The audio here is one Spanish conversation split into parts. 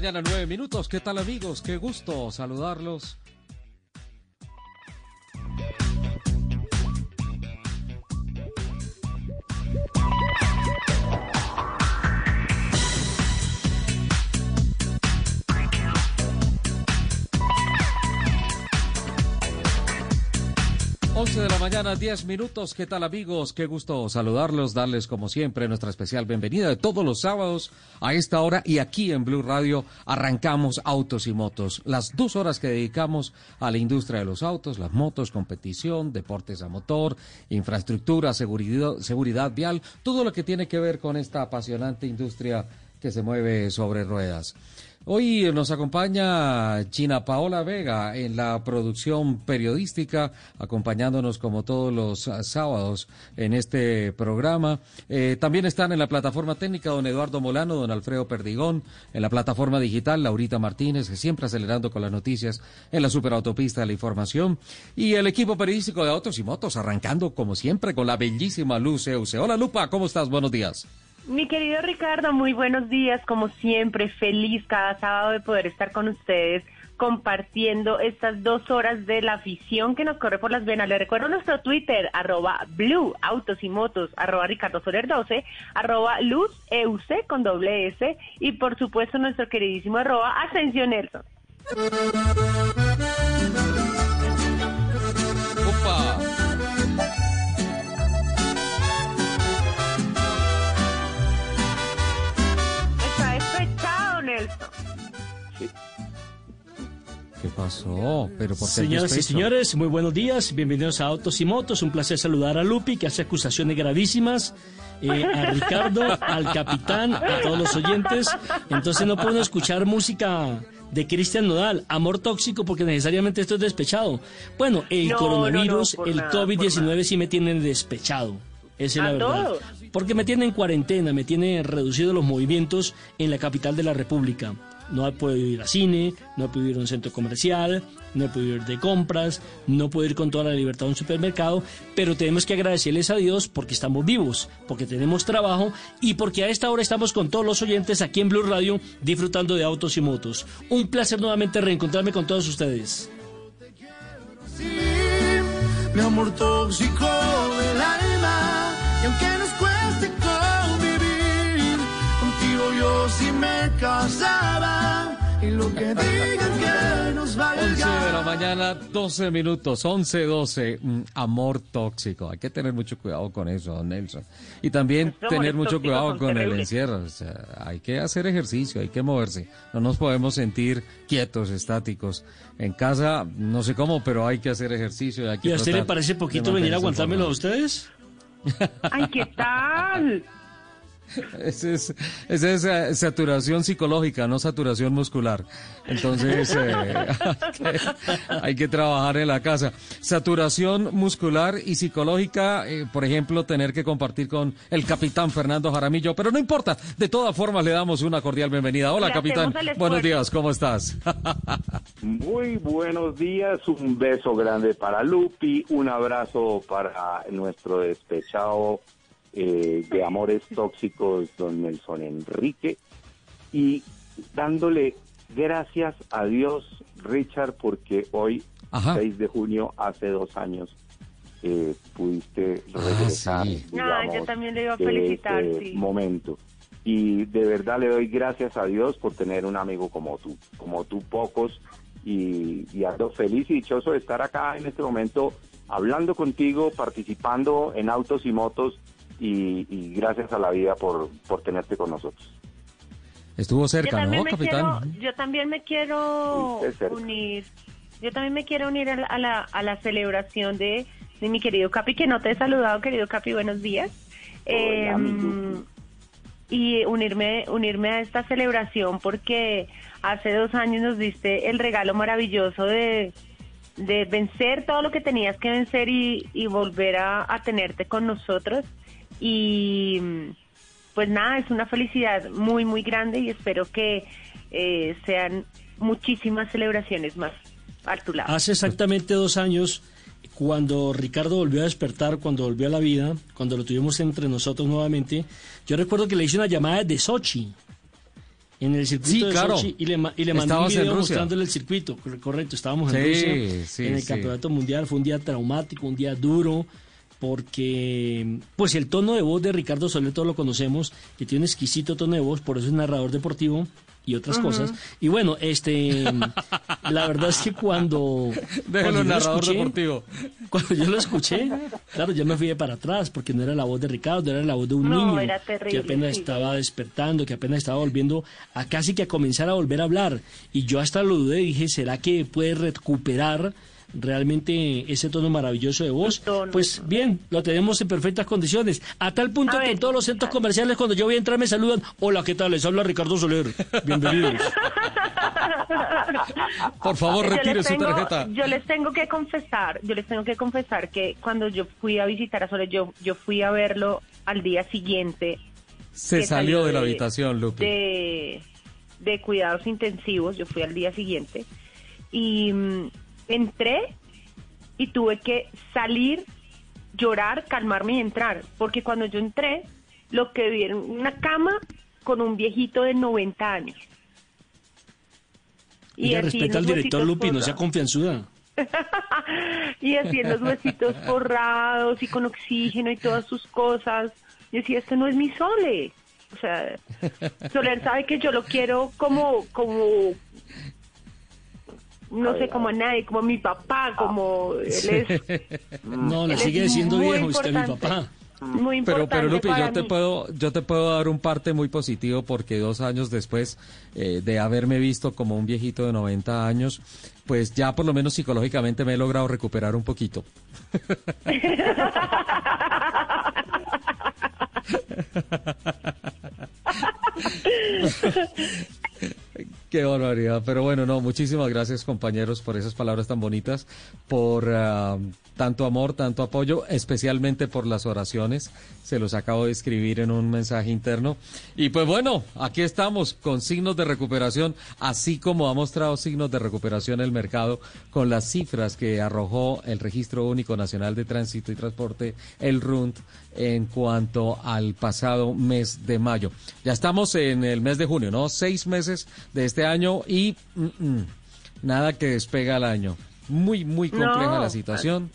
Mañana, 9 minutos. ¿Qué tal amigos? Qué gusto saludarlos. 11 de la mañana, 10 minutos. ¿Qué tal amigos? Qué gusto saludarlos, darles como siempre nuestra especial bienvenida de todos los sábados a esta hora y aquí en Blue Radio arrancamos Autos y Motos. Las dos horas que dedicamos a la industria de los autos, las motos, competición, deportes a motor, infraestructura, seguridad, seguridad vial, todo lo que tiene que ver con esta apasionante industria que se mueve sobre ruedas. Hoy nos acompaña China Paola Vega en la producción periodística, acompañándonos como todos los sábados en este programa. Eh, también están en la plataforma técnica don Eduardo Molano, don Alfredo Perdigón, en la plataforma digital Laurita Martínez, que siempre acelerando con las noticias en la superautopista de la información. Y el equipo periodístico de Autos y Motos, arrancando como siempre con la bellísima Luz Euse. Hola Lupa, ¿cómo estás? Buenos días. Mi querido Ricardo, muy buenos días, como siempre, feliz cada sábado de poder estar con ustedes compartiendo estas dos horas de la afición que nos corre por las venas. Le recuerdo nuestro Twitter, arroba Blue Autos y Motos, arroba Ricardo Soler 12, arroba Luz Euse con doble S y por supuesto nuestro queridísimo arroba Ascensión Nelson. ¿Qué pasó? ¿Pero por Señoras y señores, muy buenos días. Bienvenidos a Autos y Motos. Un placer saludar a Lupi, que hace acusaciones gravísimas. Eh, a Ricardo, al capitán, a todos los oyentes. Entonces no puedo escuchar música de Cristian Nodal, amor tóxico, porque necesariamente esto es despechado. Bueno, el coronavirus, el COVID-19 sí me tienen despechado. Esa es la verdad. Porque me tiene en cuarentena, me tiene reducido los movimientos en la capital de la República no he podido ir a cine, no he podido ir a un centro comercial, no he podido ir de compras, no puedo ir con toda la libertad a un supermercado, pero tenemos que agradecerles a Dios porque estamos vivos, porque tenemos trabajo y porque a esta hora estamos con todos los oyentes aquí en Blue Radio disfrutando de autos y motos. Un placer nuevamente reencontrarme con todos ustedes. mi amor tóxico del alma, y aunque me casaba y lo que digan que nos valga. 11 de la mañana, 12 minutos, 11, 12. Mm, amor tóxico. Hay que tener mucho cuidado con eso, Nelson. Y también tener mucho cuidado con el encierro. O sea, hay que hacer ejercicio, hay que moverse. No nos podemos sentir quietos, estáticos. En casa, no sé cómo, pero hay que hacer ejercicio. Y, hay que ¿Y a usted le parece poquito venir a aguantármelo a ustedes? Ay, ¿qué tal? Esa es, es eh, saturación psicológica, no saturación muscular. Entonces, eh, hay, que, trabajar en la casa. Saturación muscular y psicológica, eh, por ejemplo, tener que compartir con el capitán Fernando Jaramillo, pero no importa, de todas formas le damos una cordial bienvenida. Hola, capitán. Buenos días, ¿cómo estás? Muy buenos días, un beso grande para Lupi, un abrazo para nuestro despechado eh, de Amores Tóxicos, don Nelson Enrique, y dándole gracias a Dios, Richard, porque hoy, 6 de junio, hace dos años, eh, pudiste ah, regresar. yo también le iba a felicitar. Este momento. Y de verdad le doy gracias a Dios por tener un amigo como tú, como tú pocos, y, y ando feliz y dichoso de estar acá en este momento hablando contigo, participando en autos y motos y, gracias a la vida por, por tenerte con nosotros. Estuvo cerca, ¿no, capitán? yo también me quiero unir Yo también me quiero unir a la, a la, a la celebración de, de mi querido Capi, que no te he saludado, querido Capi, buenos días. Hola, Em, y unirme, unirme a esta celebración porque hace dos años nos diste el regalo maravilloso de, de vencer todo lo que tenías que vencer y, y volver a, a tenerte con nosotros. Y pues nada, es una felicidad muy, muy grande y espero que eh, sean muchísimas celebraciones más a tu lado. Hace exactamente dos años, cuando Ricardo volvió a despertar, cuando volvió a la vida, cuando lo tuvimos entre nosotros nuevamente, yo recuerdo que le hice una llamada de Sochi, en el circuito Sí, de claro. Sochi, y le, y le mandé Estabas un en video mostrándole el circuito, cor- correcto, estábamos en Sí, Rusia, sí, en el sí. campeonato mundial, fue un día traumático, un día duro, porque pues el tono de voz de Ricardo Soler todos lo conocemos, que tiene un exquisito tono de voz, por eso es narrador deportivo y otras cosas. Y bueno, este la verdad es que cuando, cuando yo lo narrador escuché- deportivo. Cuando yo lo escuché, claro, yo me fui de para atrás porque no era la voz de Ricardo, era la voz de un No, niño terrible, que apenas sí. estaba despertando, que apenas estaba volviendo a casi que a comenzar a volver a hablar. Y yo hasta lo dudé, dije, ¿será que puede recuperar realmente ese tono maravilloso de voz? Su. Pues bien, lo tenemos en perfectas condiciones. A tal punto A que ver, en todos los centros comerciales cuando yo voy a entrar me saludan, hola, ¿qué tal? Les habla Ricardo Soler. Bienvenidos. Por favor, retire su tengo- tarjeta. Yo les tengo que confesar, yo les tengo que confesar que cuando yo fui a visitar a Sole, yo, yo fui a verlo al día siguiente. Se salió de la habitación, Lupi. De, de cuidados intensivos, yo fui al día siguiente. Y mm, entré y tuve que salir, llorar, calmarme y entrar. Porque cuando yo entré, lo que vi era una cama con un viejito de 90 años. Y así respeta al director Lupi, no sea confianzuda. y en los huesitos forrados y con oxígeno y todas sus cosas. Yo decía, este no es mi Sole. O sea, Soler sabe que yo lo quiero como, como, no sé, como a nadie, como a mi papá, como él es. No, le sigue diciendo viejo, usted es mi papá. Muy Pero, importante pero Lupi, para yo te mí. puedo, yo te puedo dar un parte muy positivo porque dos años después eh, de haberme visto como un viejito de 90 años, pues ya por lo menos psicológicamente me he logrado recuperar un poquito. Qué barbaridad. Pero bueno, no, muchísimas gracias compañeros por esas palabras tan bonitas, por ah, tanto amor, tanto apoyo, especialmente por las oraciones. Se los acabo de escribir en un mensaje interno. Y pues bueno, aquí estamos con signos de recuperación, así como ha mostrado signos de recuperación el mercado con las cifras que arrojó el Registro Único Nacional de Tránsito y Transporte, el RUNT, en cuanto al pasado mes de mayo. Ya estamos en el mes de junio, ¿no? Seis meses de este año y mm, mm, nada que despega al año. Muy, muy compleja No, la situación.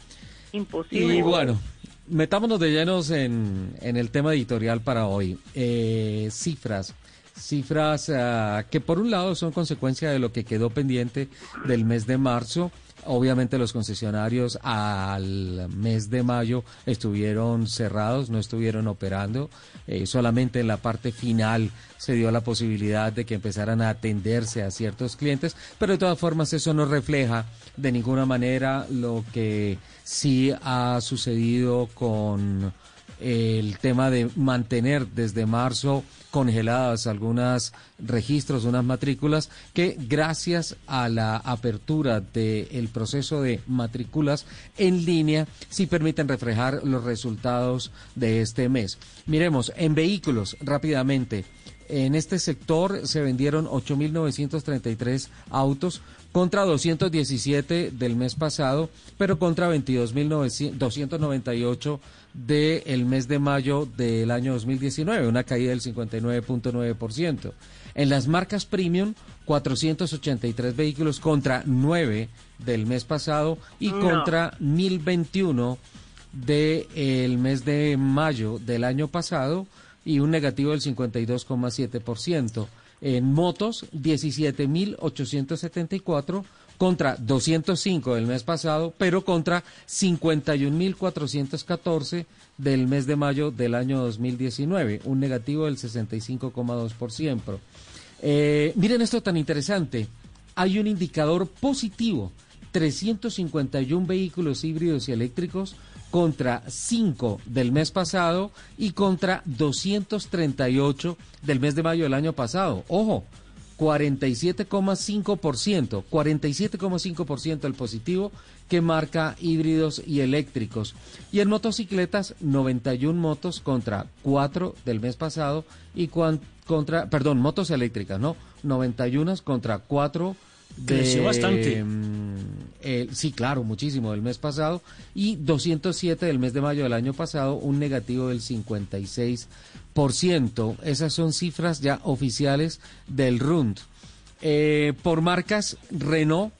Imposible. Y bueno, metámonos de llenos en, en el tema editorial para hoy. Eh, cifras. Cifras ah, que por un lado son consecuencia de lo que quedó pendiente del mes de marzo. Obviamente los concesionarios al mes de mayo estuvieron cerrados, no estuvieron operando. Eh, solamente en la parte final se dio la posibilidad de que empezaran a atenderse a ciertos clientes, pero de todas formas eso no refleja de ninguna manera lo que sí ha sucedido con el tema de mantener desde marzo congeladas algunas registros, unas matrículas, que gracias a la apertura del proceso de matrículas en línea, sí permiten reflejar los resultados de este mes. Miremos, en vehículos, rápidamente, en este sector se vendieron 8.933 autos contra 217 del mes pasado, pero contra 22.298 del mes de mayo del año 2019, una caída del 59.9%. En las marcas premium, 483 vehículos contra 9 del mes pasado y No. contra 1021 del mes de mayo del año pasado y un negativo del 52,7%. En motos, 17.874 contra 205 del mes pasado, pero contra 51.414 del mes de mayo del año 2019, un negativo del 65,2%. Eh, miren esto tan interesante. Hay un indicador positivo 351 vehículos híbridos y eléctricos contra 5 del mes pasado y contra 238 del mes de mayo del año pasado. Ojo, 47,5%, 47,5% el positivo que marca híbridos y eléctricos. Y en motocicletas, 91 motos contra 4 del mes pasado y contra, perdón, motos eléctricas, ¿no? 91 contra 4 Creció bastante. Sí, claro, muchísimo del mes pasado. Y 207 del mes de mayo del año pasado, un negativo del 56%. Esas son cifras ya oficiales del RUND. Eh, por marcas, Renault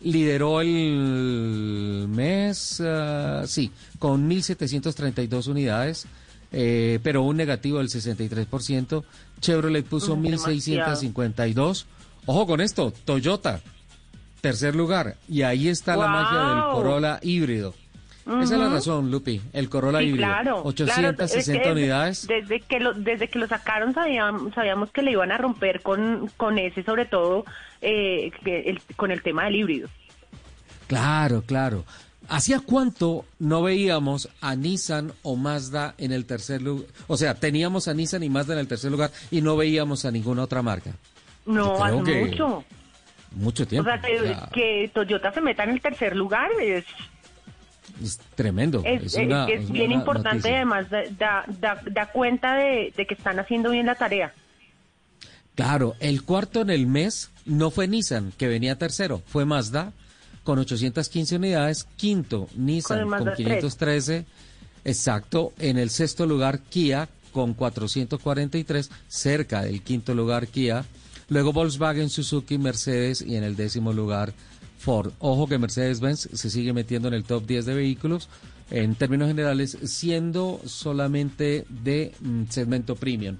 lideró el mes, ah, sí, con 1.732 unidades. Eh, pero un negativo del 63%. Chevrolet puso 1.652. Ojo con esto, Toyota, tercer lugar. Y ahí está la magia del Corolla híbrido. Esa es la razón, Lupi, el Corolla híbrido. Claro, 860 unidades. Desde que lo, desde que lo sacaron sabíamos, sabíamos que le iban a romper con, con ese, sobre todo eh, con el tema del híbrido. Claro, claro. ¿Hacía cuánto no veíamos a Nissan o Mazda en el tercer lugar? O sea, teníamos a Nissan y Mazda en el tercer lugar y no veíamos a ninguna otra marca. No, hace mucho. Mucho tiempo. O sea, que, Toyota se meta en el tercer lugar es... Es tremendo. Es, bien importante y además da, da, cuenta de, que están haciendo bien la tarea. Claro, el cuarto en el mes no fue Nissan, que venía tercero, fue Mazda con 815 unidades, quinto Nissan con, 513, exacto, en el sexto lugar Kia con 443, cerca del quinto lugar Kia, Luego Volkswagen, Suzuki, Mercedes y en el décimo lugar Ford. Ojo que Mercedes-Benz se sigue metiendo en el top 10 de vehículos en términos generales, siendo solamente de mm, segmento premium.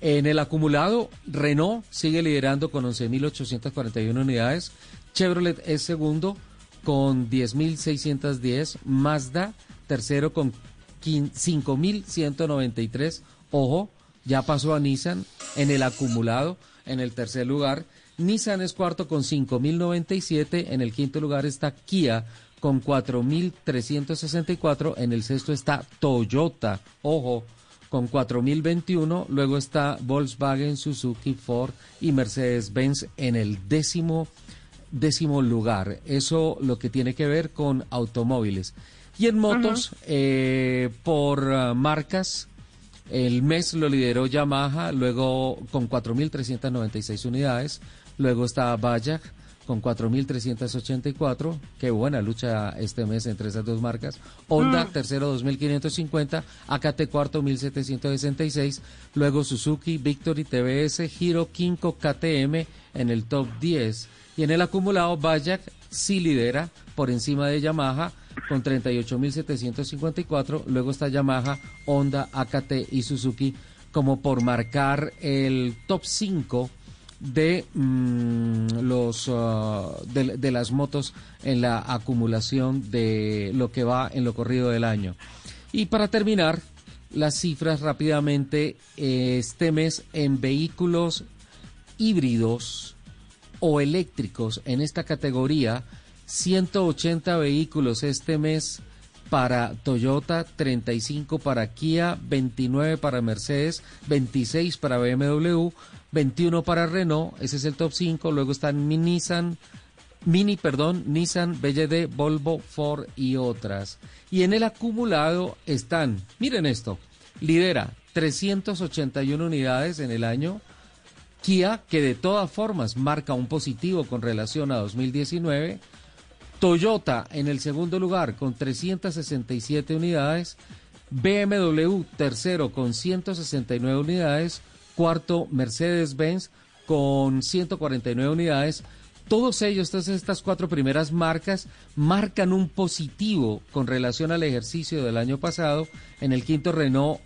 En el acumulado, Renault sigue liderando con 11.841 unidades, Chevrolet es segundo con 10.610, Mazda tercero con 5.193, ojo, ya pasó a Nissan en el acumulado en el tercer lugar. Nissan es cuarto con 5.097. En el quinto lugar está Kia con 4.364. En el sexto está Toyota, ojo, con 4.021. Luego está Volkswagen, Suzuki, Ford y Mercedes-Benz en el décimo, décimo lugar. Eso lo que tiene que ver con automóviles. Y en motos, eh, por ah, marcas, el mes lo lideró Yamaha, luego con 4.396 unidades, luego está Bayak con 4.384, qué buena lucha este mes entre esas dos marcas. Honda, mm. tercero 2.550, AKT cuarto 1.766, luego Suzuki, Victory, TBS, Giro, Kinko, KTM en el top 10. Y en el acumulado, Bayak sí lidera por encima de Yamaha con 38.754. Luego está Yamaha, Honda, AKT y Suzuki como por marcar el top 5 de mm, los uh, de, las motos en la acumulación de lo que va en lo corrido del año. Y para terminar, las cifras rápidamente este mes en vehículos híbridos o eléctricos en esta categoría 180 vehículos este mes para Toyota, 35 para Kia, 29 para Mercedes, 26 para BMW, 21 para Renault, ese es el top 5, luego están Nissan, Mini, perdón, Nissan, BYD, Volvo, Ford y otras. Y en el acumulado están, miren esto, lidera 381 unidades en el año, Kia, que de todas formas marca un positivo con relación a 2019, Toyota en el segundo lugar con 367 unidades, BMW tercero con 169 unidades, cuarto Mercedes-Benz con 149 unidades. Todos ellos, todas estas cuatro primeras marcas, marcan un positivo con relación al ejercicio del año pasado. En el quinto Renault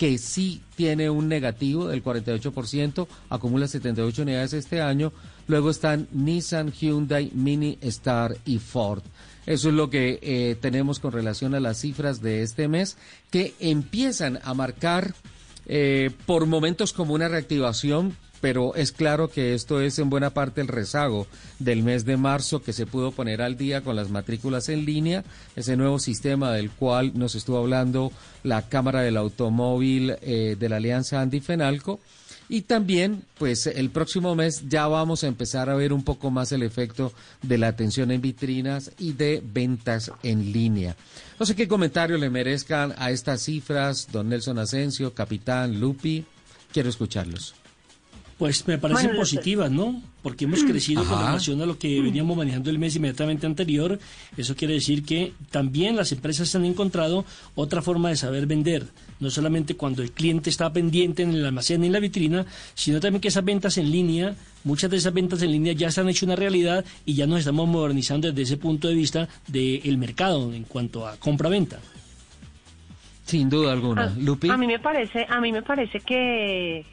que sí tiene un negativo del 48%, acumula 78 unidades este año. Luego están Nissan, Hyundai, Mini, Star y Ford. Eso es lo que eh, tenemos con relación a las cifras de este mes, que empiezan a marcar eh, por momentos como una reactivación pero es claro que esto es en buena parte el rezago del mes de marzo que se pudo poner al día con las matrículas en línea, ese nuevo sistema del cual nos estuvo hablando la Cámara del Automóvil eh, de la Alianza Andy Fenalco. Y también, pues el próximo mes ya vamos a empezar a ver un poco más el efecto de la atención en vitrinas y de ventas en línea. No sé qué comentario le merezcan a estas cifras, don Nelson Asensio, capitán Lupi. Quiero escucharlos. Pues me parecen positivas, ¿no? Porque hemos crecido con relación a lo que veníamos manejando el mes inmediatamente anterior. Eso quiere decir que también las empresas han encontrado otra forma de saber vender. No solamente cuando el cliente está pendiente en el almacén y en la vitrina, sino también que esas ventas en línea, muchas de esas ventas en línea ya se han hecho una realidad y ya nos estamos modernizando desde ese punto de vista del mercado en cuanto a compra-venta. Sin duda alguna. A, Lupi. a mí me parece, a mí me parece que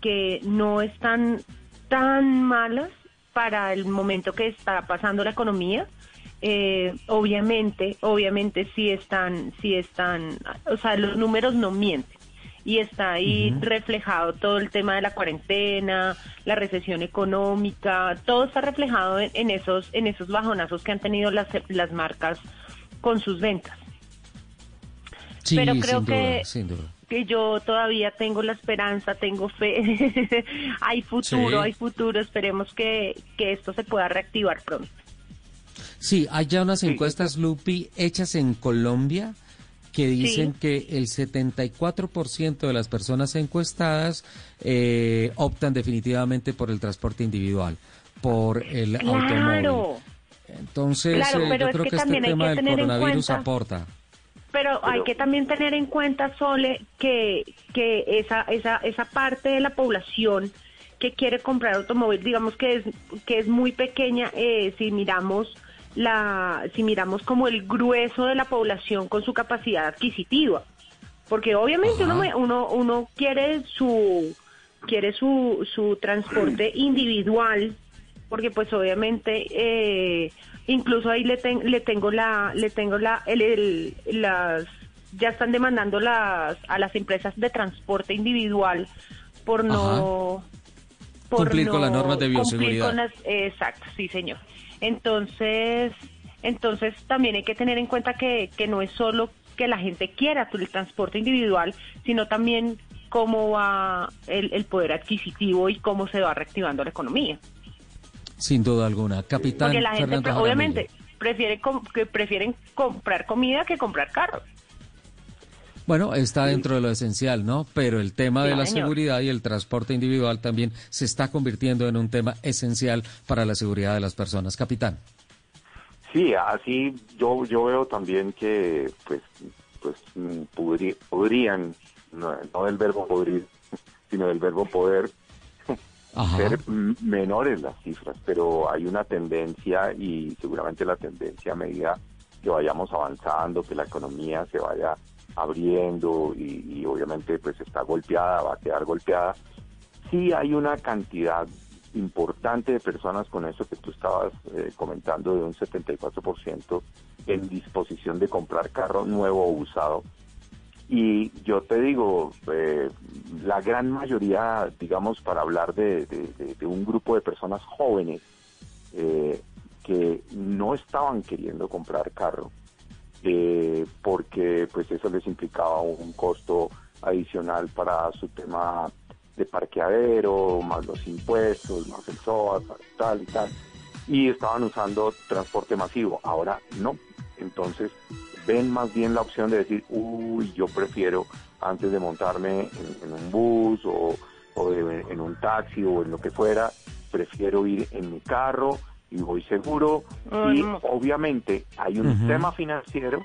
que no están tan malas para el momento que está pasando la economía. Eh, obviamente, obviamente sí están, sí están, o sea, los números no mienten y está ahí reflejado todo el tema de la cuarentena, la recesión económica, todo está reflejado en, esos, en esos bajonazos que han tenido las, las marcas con sus ventas. Sí, Pero creo sin que duda, sin duda. Que yo todavía tengo la esperanza, tengo fe, hay futuro, Sí. hay futuro, esperemos que, que esto se pueda reactivar pronto. Sí, hay ya unas encuestas, Lupi, hechas en Colombia que dicen que el 74% de las personas encuestadas eh, optan definitivamente por el transporte individual, por el automóvil. Entonces, Claro, eh, yo creo que que, este tema del coronavirus cuenta- aporta. Pero, hay que también tener en cuenta, Sole, que, que esa, esa, esa parte de la población que quiere comprar automóvil, digamos que es, que es muy pequeña, eh, si miramos la, si miramos como el grueso de la población con su capacidad adquisitiva, porque obviamente uno, Ajá. uno, uno quiere su, quiere su, su transporte individual, porque pues obviamente eh, incluso ahí le, ten- le tengo la, le tengo la, el, el- las, ya están demandando las, a las empresas de transporte individual por no por Cumplir con las normas de bioseguridad. con las- exacto, sí señor. Entonces, entonces también hay que tener en cuenta que, que no es solo que la gente quiera el transporte individual, sino también cómo va el, el poder adquisitivo y cómo se va reactivando la economía. Sin duda alguna. Capitán Porque la gente, Fernando pre- Jaramillo. obviamente, prefiere com- que prefieren comprar comida que comprar carros. Bueno, está dentro de lo esencial, ¿no? Pero el tema de la seguridad y el transporte individual también se está convirtiendo en un tema esencial para la seguridad de las personas. Capitán. Sí, así yo yo veo también que pues pues mm, podrían no, no del verbo podrir sino del verbo poder Ajá. ser menores las cifras, pero hay una tendencia y seguramente la tendencia a medida que vayamos avanzando, que la economía se vaya abriendo y, y obviamente pues está golpeada, va a quedar golpeada, sí hay una cantidad importante de personas con eso que tú estabas eh, comentando de un 74% en disposición de comprar carro nuevo o usado. Y yo te digo, eh, la gran mayoría, digamos, para hablar de, un grupo de personas jóvenes eh, que no estaban queriendo comprar carro, eh, porque pues eso les implicaba un costo adicional para su tema de parqueadero, más los impuestos, más el SOAT, tal y tal, y estaban usando transporte masivo. Ahora no. Entonces ven más bien la opción de decir, uy, yo prefiero antes de montarme en, en un bus o, o de- en un taxi o en lo que fuera, prefiero ir en mi carro y voy seguro. Ay, y no. obviamente hay un Ujú. tema financiero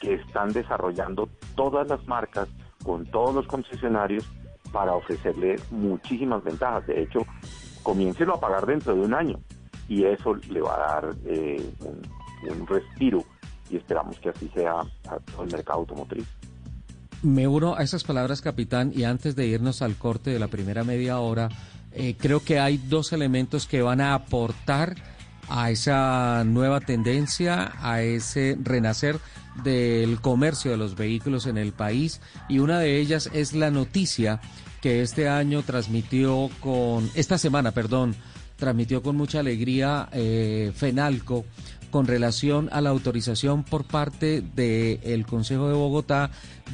que están desarrollando todas las marcas con todos los concesionarios para ofrecerle muchísimas ventajas. De hecho, comiéncelo a pagar dentro de un año y eso le va a dar eh, un, un respiro y esperamos que así sea todo el mercado automotriz. Me uno a esas palabras, capitán, y antes de irnos al corte de la primera media hora, eh, creo que hay dos elementos que van a aportar a esa nueva tendencia, a ese renacer del comercio de los vehículos en el país y una de ellas es la noticia que este año transmitió con, esta semana, perdón, transmitió con mucha alegría eh, Fenalco con relación a la autorización por parte del Consejo de Bogotá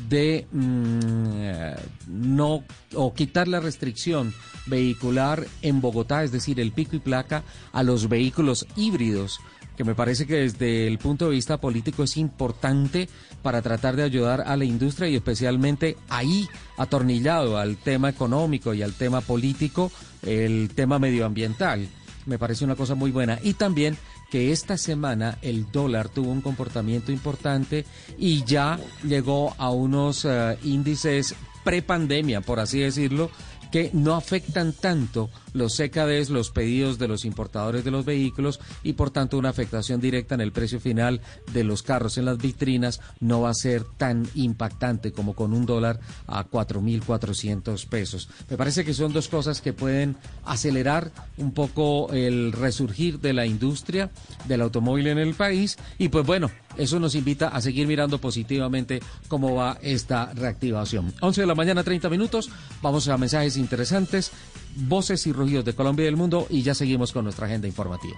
de mm, no o quitar la restricción vehicular en Bogotá, es decir, el pico y placa a los vehículos híbridos que me parece que desde el punto de vista político es importante para tratar de ayudar a la industria y especialmente ahí atornillado al tema económico y al tema político, el tema medioambiental. Me parece una cosa muy buena. Y también que esta semana el dólar tuvo un comportamiento importante y ya llegó a unos uh, índices prepandemia, por así decirlo, que no afectan tanto los CKDs, los pedidos de los importadores de los vehículos y por tanto una afectación directa en el precio final de los carros en las vitrinas no va a ser tan impactante como con un dólar a 4.400 pesos. Me parece que son dos cosas que pueden acelerar un poco el resurgir de la industria del automóvil en el país y pues bueno, eso nos invita a seguir mirando positivamente cómo va esta reactivación. 11 de la mañana, 30 minutos. Vamos a mensajes interesantes, voces y rugidos de Colombia y del mundo y ya seguimos con nuestra agenda informativa.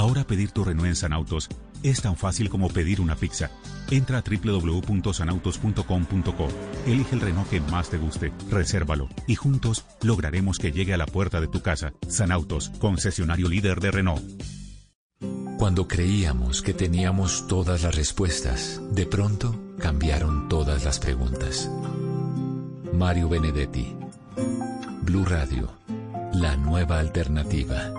Ahora pedir tu Renault en Sanautos es tan fácil como pedir una pizza. Entra a www.sanautos.com.co, elige el Renault que más te guste, resérvalo y juntos lograremos que llegue a la puerta de tu casa. Sanautos, concesionario líder de Renault. Cuando creíamos que teníamos todas las respuestas, de pronto cambiaron todas las preguntas. Mario Benedetti, Blue Radio, la nueva alternativa.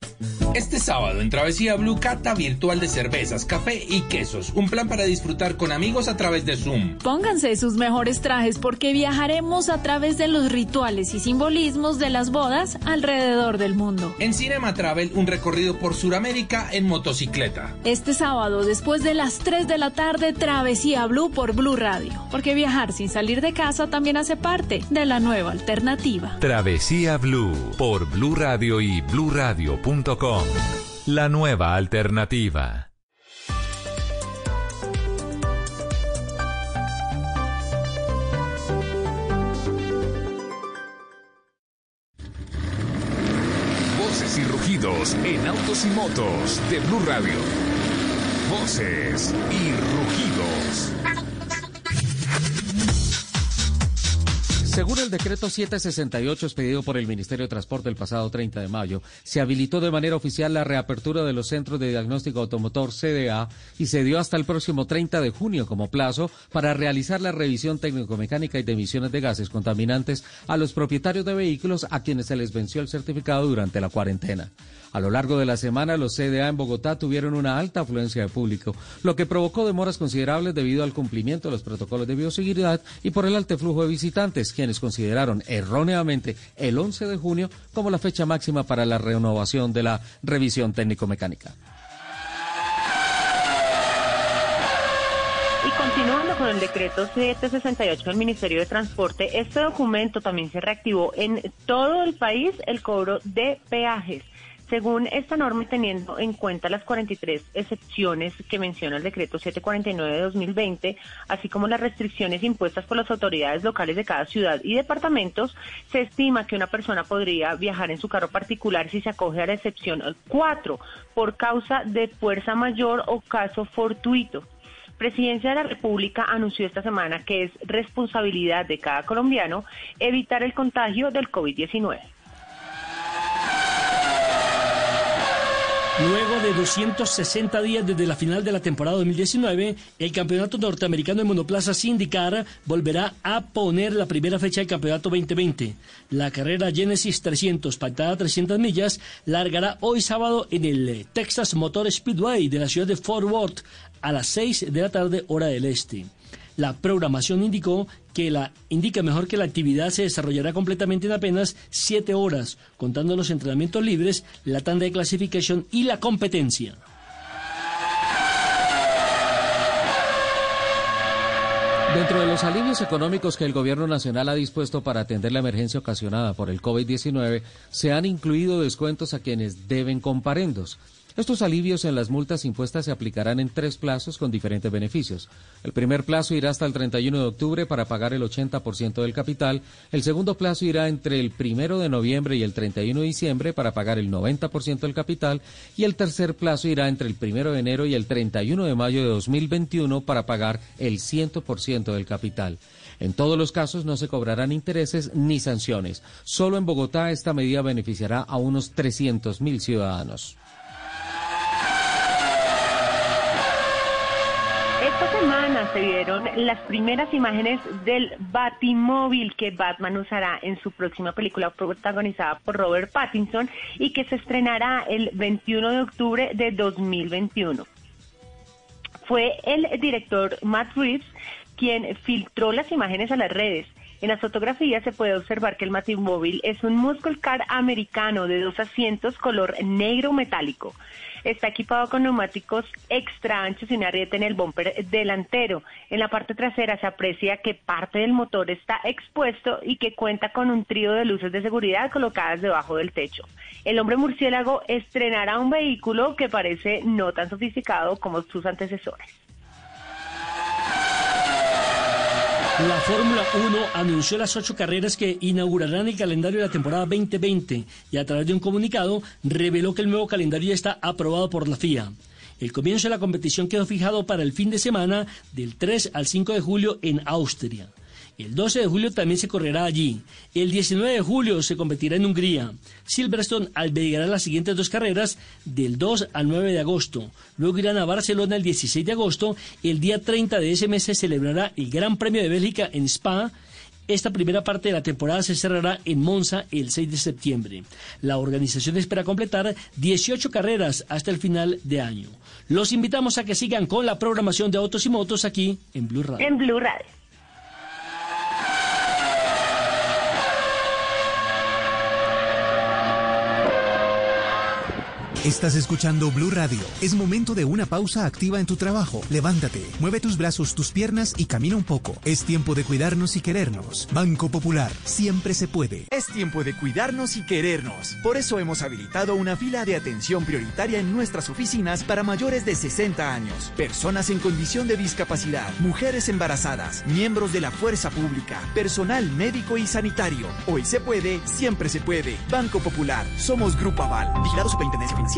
Thank. Este sábado en Travesía Blue Cata virtual de cervezas, café y quesos. Un plan para disfrutar con amigos a través de Zoom. Pónganse sus mejores trajes porque viajaremos a través de los rituales y simbolismos de las bodas alrededor del mundo. En Cinema Travel, un recorrido por Sudamérica en motocicleta. Este sábado, después de las 3 de la tarde, Travesía Blue por Blue Radio. Porque viajar sin salir de casa también hace parte de la nueva alternativa. Travesía Blue por Blue Radio y bluradio.com. La nueva alternativa. Voces y rugidos en autos y motos de Blue Radio. Voces y rugidos. Según el decreto 768 expedido por el Ministerio de Transporte el pasado 30 de mayo, se habilitó de manera oficial la reapertura de los centros de diagnóstico automotor CDA y se dio hasta el próximo 30 de junio como plazo para realizar la revisión técnico-mecánica y de emisiones de gases contaminantes a los propietarios de vehículos a quienes se les venció el certificado durante la cuarentena. A lo largo de la semana, los CDA en Bogotá tuvieron una alta afluencia de público, lo que provocó demoras considerables debido al cumplimiento de los protocolos de bioseguridad y por el alto flujo de visitantes, quienes consideraron erróneamente el 11 de junio como la fecha máxima para la renovación de la revisión técnico-mecánica. Y continuando con el decreto 768 del Ministerio de Transporte, este documento también se reactivó en todo el país el cobro de peajes. Según esta norma teniendo en cuenta las 43 excepciones que menciona el decreto 749 de 2020, así como las restricciones impuestas por las autoridades locales de cada ciudad y departamentos, se estima que una persona podría viajar en su carro particular si se acoge a la excepción 4 por causa de fuerza mayor o caso fortuito. Presidencia de la República anunció esta semana que es responsabilidad de cada colombiano evitar el contagio del COVID-19. Luego de 260 días desde la final de la temporada 2019, el Campeonato Norteamericano de Monoplaza Sindicar volverá a poner la primera fecha del Campeonato 2020. La carrera Genesis 300, pactada a 300 millas, largará hoy sábado en el Texas Motor Speedway de la ciudad de Fort Worth a las 6 de la tarde hora del este. La programación indicó que la indica mejor que la actividad se desarrollará completamente en apenas 7 horas, contando los entrenamientos libres, la tanda de clasificación y la competencia. Dentro de los alivios económicos que el gobierno nacional ha dispuesto para atender la emergencia ocasionada por el COVID-19, se han incluido descuentos a quienes deben comparendos. Estos alivios en las multas impuestas se aplicarán en tres plazos con diferentes beneficios. El primer plazo irá hasta el 31 de octubre para pagar el 80% del capital. El segundo plazo irá entre el 1 de noviembre y el 31 de diciembre para pagar el 90% del capital. Y el tercer plazo irá entre el 1 de enero y el 31 de mayo de 2021 para pagar el 100% del capital. En todos los casos no se cobrarán intereses ni sanciones. Solo en Bogotá esta medida beneficiará a unos 300.000 ciudadanos. Esta semana se vieron las primeras imágenes del Batimóvil que Batman usará en su próxima película protagonizada por Robert Pattinson y que se estrenará el 21 de octubre de 2021. Fue el director Matt Reeves quien filtró las imágenes a las redes. En las fotografías se puede observar que el Batimóvil es un muscle car americano de dos asientos color negro metálico. Está equipado con neumáticos extra anchos y una rieta en el bumper delantero. En la parte trasera se aprecia que parte del motor está expuesto y que cuenta con un trío de luces de seguridad colocadas debajo del techo. El hombre murciélago estrenará un vehículo que parece no tan sofisticado como sus antecesores. La Fórmula 1 anunció las ocho carreras que inaugurarán el calendario de la temporada 2020 y a través de un comunicado reveló que el nuevo calendario ya está aprobado por la FIA. El comienzo de la competición quedó fijado para el fin de semana del 3 al 5 de julio en Austria. El 12 de julio también se correrá allí. El 19 de julio se competirá en Hungría. Silverstone albergará las siguientes dos carreras del 2 al 9 de agosto. Luego irán a Barcelona el 16 de agosto. El día 30 de ese mes se celebrará el Gran Premio de Bélgica en Spa. Esta primera parte de la temporada se cerrará en Monza el 6 de septiembre. La organización espera completar 18 carreras hasta el final de año. Los invitamos a que sigan con la programación de Autos y Motos aquí en Blue Radio. En Blue Radio. Estás escuchando Blue Radio. Es momento de una pausa activa en tu trabajo. Levántate, mueve tus brazos, tus piernas y camina un poco. Es tiempo de cuidarnos y querernos. Banco Popular, siempre se puede. Es tiempo de cuidarnos y querernos. Por eso hemos habilitado una fila de atención prioritaria en nuestras oficinas para mayores de 60 años, personas en condición de discapacidad, mujeres embarazadas, miembros de la fuerza pública, personal médico y sanitario. Hoy se puede, siempre se puede. Banco Popular, somos Grupo Aval, vigilado Superintendencia Financiera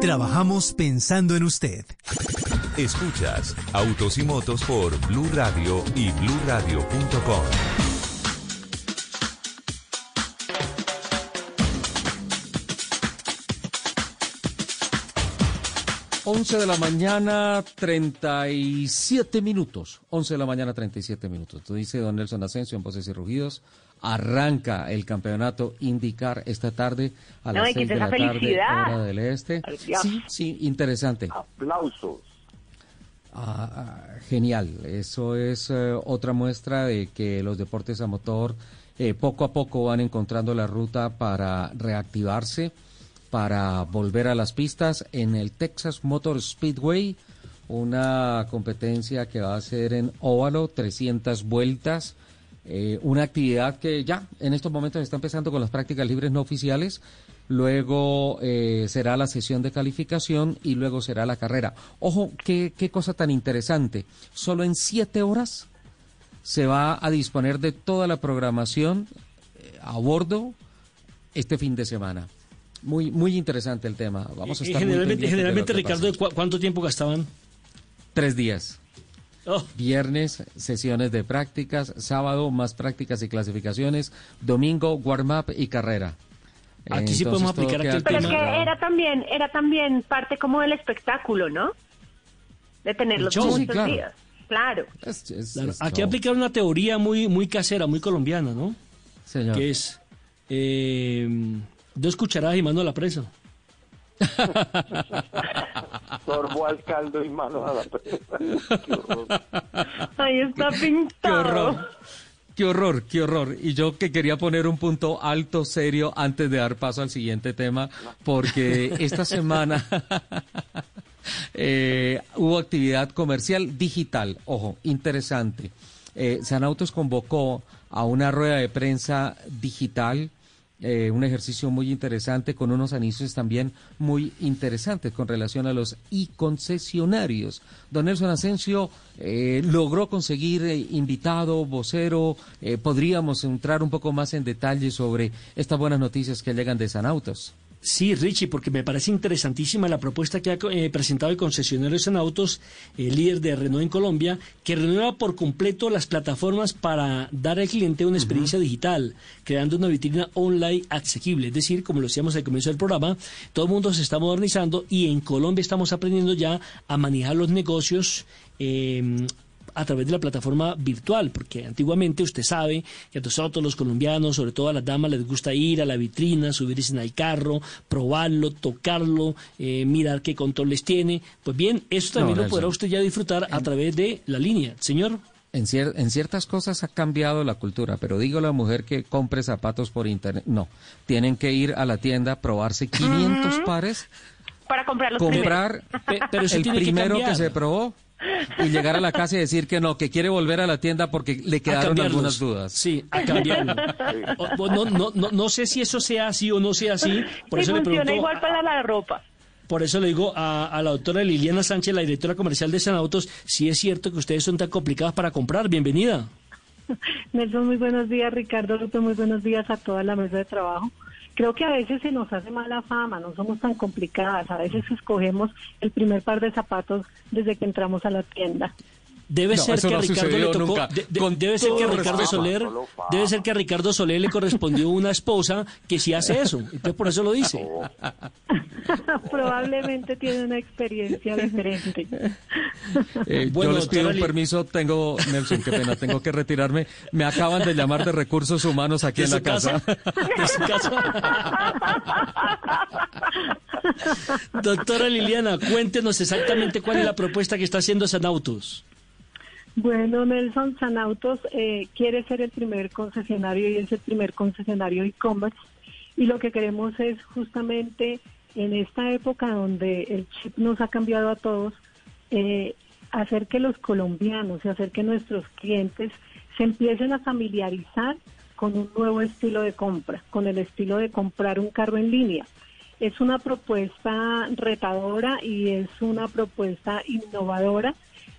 Trabajamos pensando en usted. Escuchas Autos y Motos por Blue Radio y bluradio.com. 11 de la mañana, 37 minutos. 11 de la mañana, 37 minutos. Tú dice don Nelson Asensio en Voces y Rugidos. Arranca el campeonato IndyCar esta tarde a No, las 6 de la tarde, hora del este. Sí, sí, interesante. Aplausos. Ah, ah, genial. Eso es eh, otra muestra de que los deportes a motor eh, poco a poco van encontrando la ruta para reactivarse, para volver a las pistas en el Texas Motor Speedway, una competencia que va a ser en óvalo, 300 vueltas. Eh, una actividad que ya en estos momentos está empezando con las prácticas libres no oficiales, luego eh, será la sesión de calificación y luego será la carrera. Ojo, qué, qué cosa tan interesante. Solo en siete horas se va a disponer de toda la programación eh, a bordo este fin de semana. Muy, muy interesante el tema. Vamos a estar generalmente, Ricardo, pase. ¿cu- ¿cuánto tiempo gastaban? Tres días. Oh. Viernes, sesiones de prácticas, sábado, más prácticas y clasificaciones, domingo, warm-up y carrera. Aquí sí podemos aplicar aquel Pero es que era también, era también parte como del espectáculo, ¿no? De tener El los show, sí, claro. días. Claro. Claro, Aquí aplicar una teoría muy, muy casera, muy colombiana, ¿no? Señor. Que es eh, dos cucharadas y mano a la presa. Sorbo al caldo y mano a la presa. Qué horror. Ahí está Qué pintado. horror. Qué horror, qué horror. Y yo que quería poner un punto alto, serio, antes de dar paso al siguiente tema, porque esta semana eh, hubo actividad comercial digital. Ojo, interesante. Eh, Sanautos convocó a una rueda de prensa digital eh, un ejercicio muy interesante con unos anuncios también muy interesantes con relación a los y concesionarios. Don Nelson Asensio eh, logró conseguir eh, invitado, vocero. eh, podríamos entrar un poco más en detalle sobre estas buenas noticias que llegan de Sanautos. Sí, Richie, porque me parece interesantísima la propuesta que ha eh, presentado el concesionario en autos, el líder de Renault en Colombia, que renueva por completo las plataformas para dar al cliente una experiencia digital, creando una vitrina online asequible. Es decir, como lo decíamos al comienzo del programa, todo el mundo se está modernizando y en Colombia estamos aprendiendo ya a manejar los negocios. eh, a través de la plataforma virtual, porque antiguamente usted sabe que a nosotros los colombianos, sobre todo a las damas, les gusta ir a la vitrina, subirse al carro, probarlo, tocarlo, eh, mirar qué controles tiene. Pues bien, eso también No, lo podrá usted ya disfrutar a través de la línea. Señor. En, cier- en ciertas cosas ha cambiado la cultura, pero digo a la mujer que compre zapatos por internet. No, tienen que ir a la tienda, probarse 500 pares, Para comprar los primeros. comprar Pe- pero el tiene que primero que, se probó y llegar a la casa y decir que no, que quiere volver a la tienda porque le quedaron algunas dudas. Sí, a cambiarlo. O- no, no, no, no sé si eso sea así o no sea así. Por y eso le funciona pregunto igual para la ropa. Por eso le digo a, a la doctora Liliana Sánchez, la directora comercial de Sanautos, si es cierto que ustedes son tan complicados para comprar. Bienvenida. Nelson, muy buenos días. Ricardo Lupe, muy buenos días a toda la mesa de trabajo. Creo que a veces se nos hace mala fama, no somos tan complicadas. A veces escogemos el primer par de zapatos desde que entramos a la tienda. Debe No, ser que a Ricardo le sucedió tocó, nunca. de- de- Con debe ser que a todo Ricardo respeto. Soler, debe ser que a Ricardo Soler le correspondió una esposa que sí hace eso. Entonces por eso lo dice. Probablemente tiene una experiencia diferente. Eh, Bueno, yo les pido doctora un permiso, tengo, Nelson, qué pena, tengo que retirarme. Me acaban de llamar de recursos humanos aquí ¿De en la casa. ¿De su casa? Doctora Liliana, cuéntenos exactamente cuál es la propuesta que está haciendo Sanautos. Bueno, Nelson Sanautos eh, quiere ser el primer concesionario y es el primer concesionario e-commerce. Y lo que queremos es justamente en esta época donde el chip nos ha cambiado a todos, eh, hacer que los colombianos y hacer que nuestros clientes se empiecen a familiarizar con un nuevo estilo de compra, con el estilo de comprar un carro en línea. Es una propuesta retadora y es una propuesta innovadora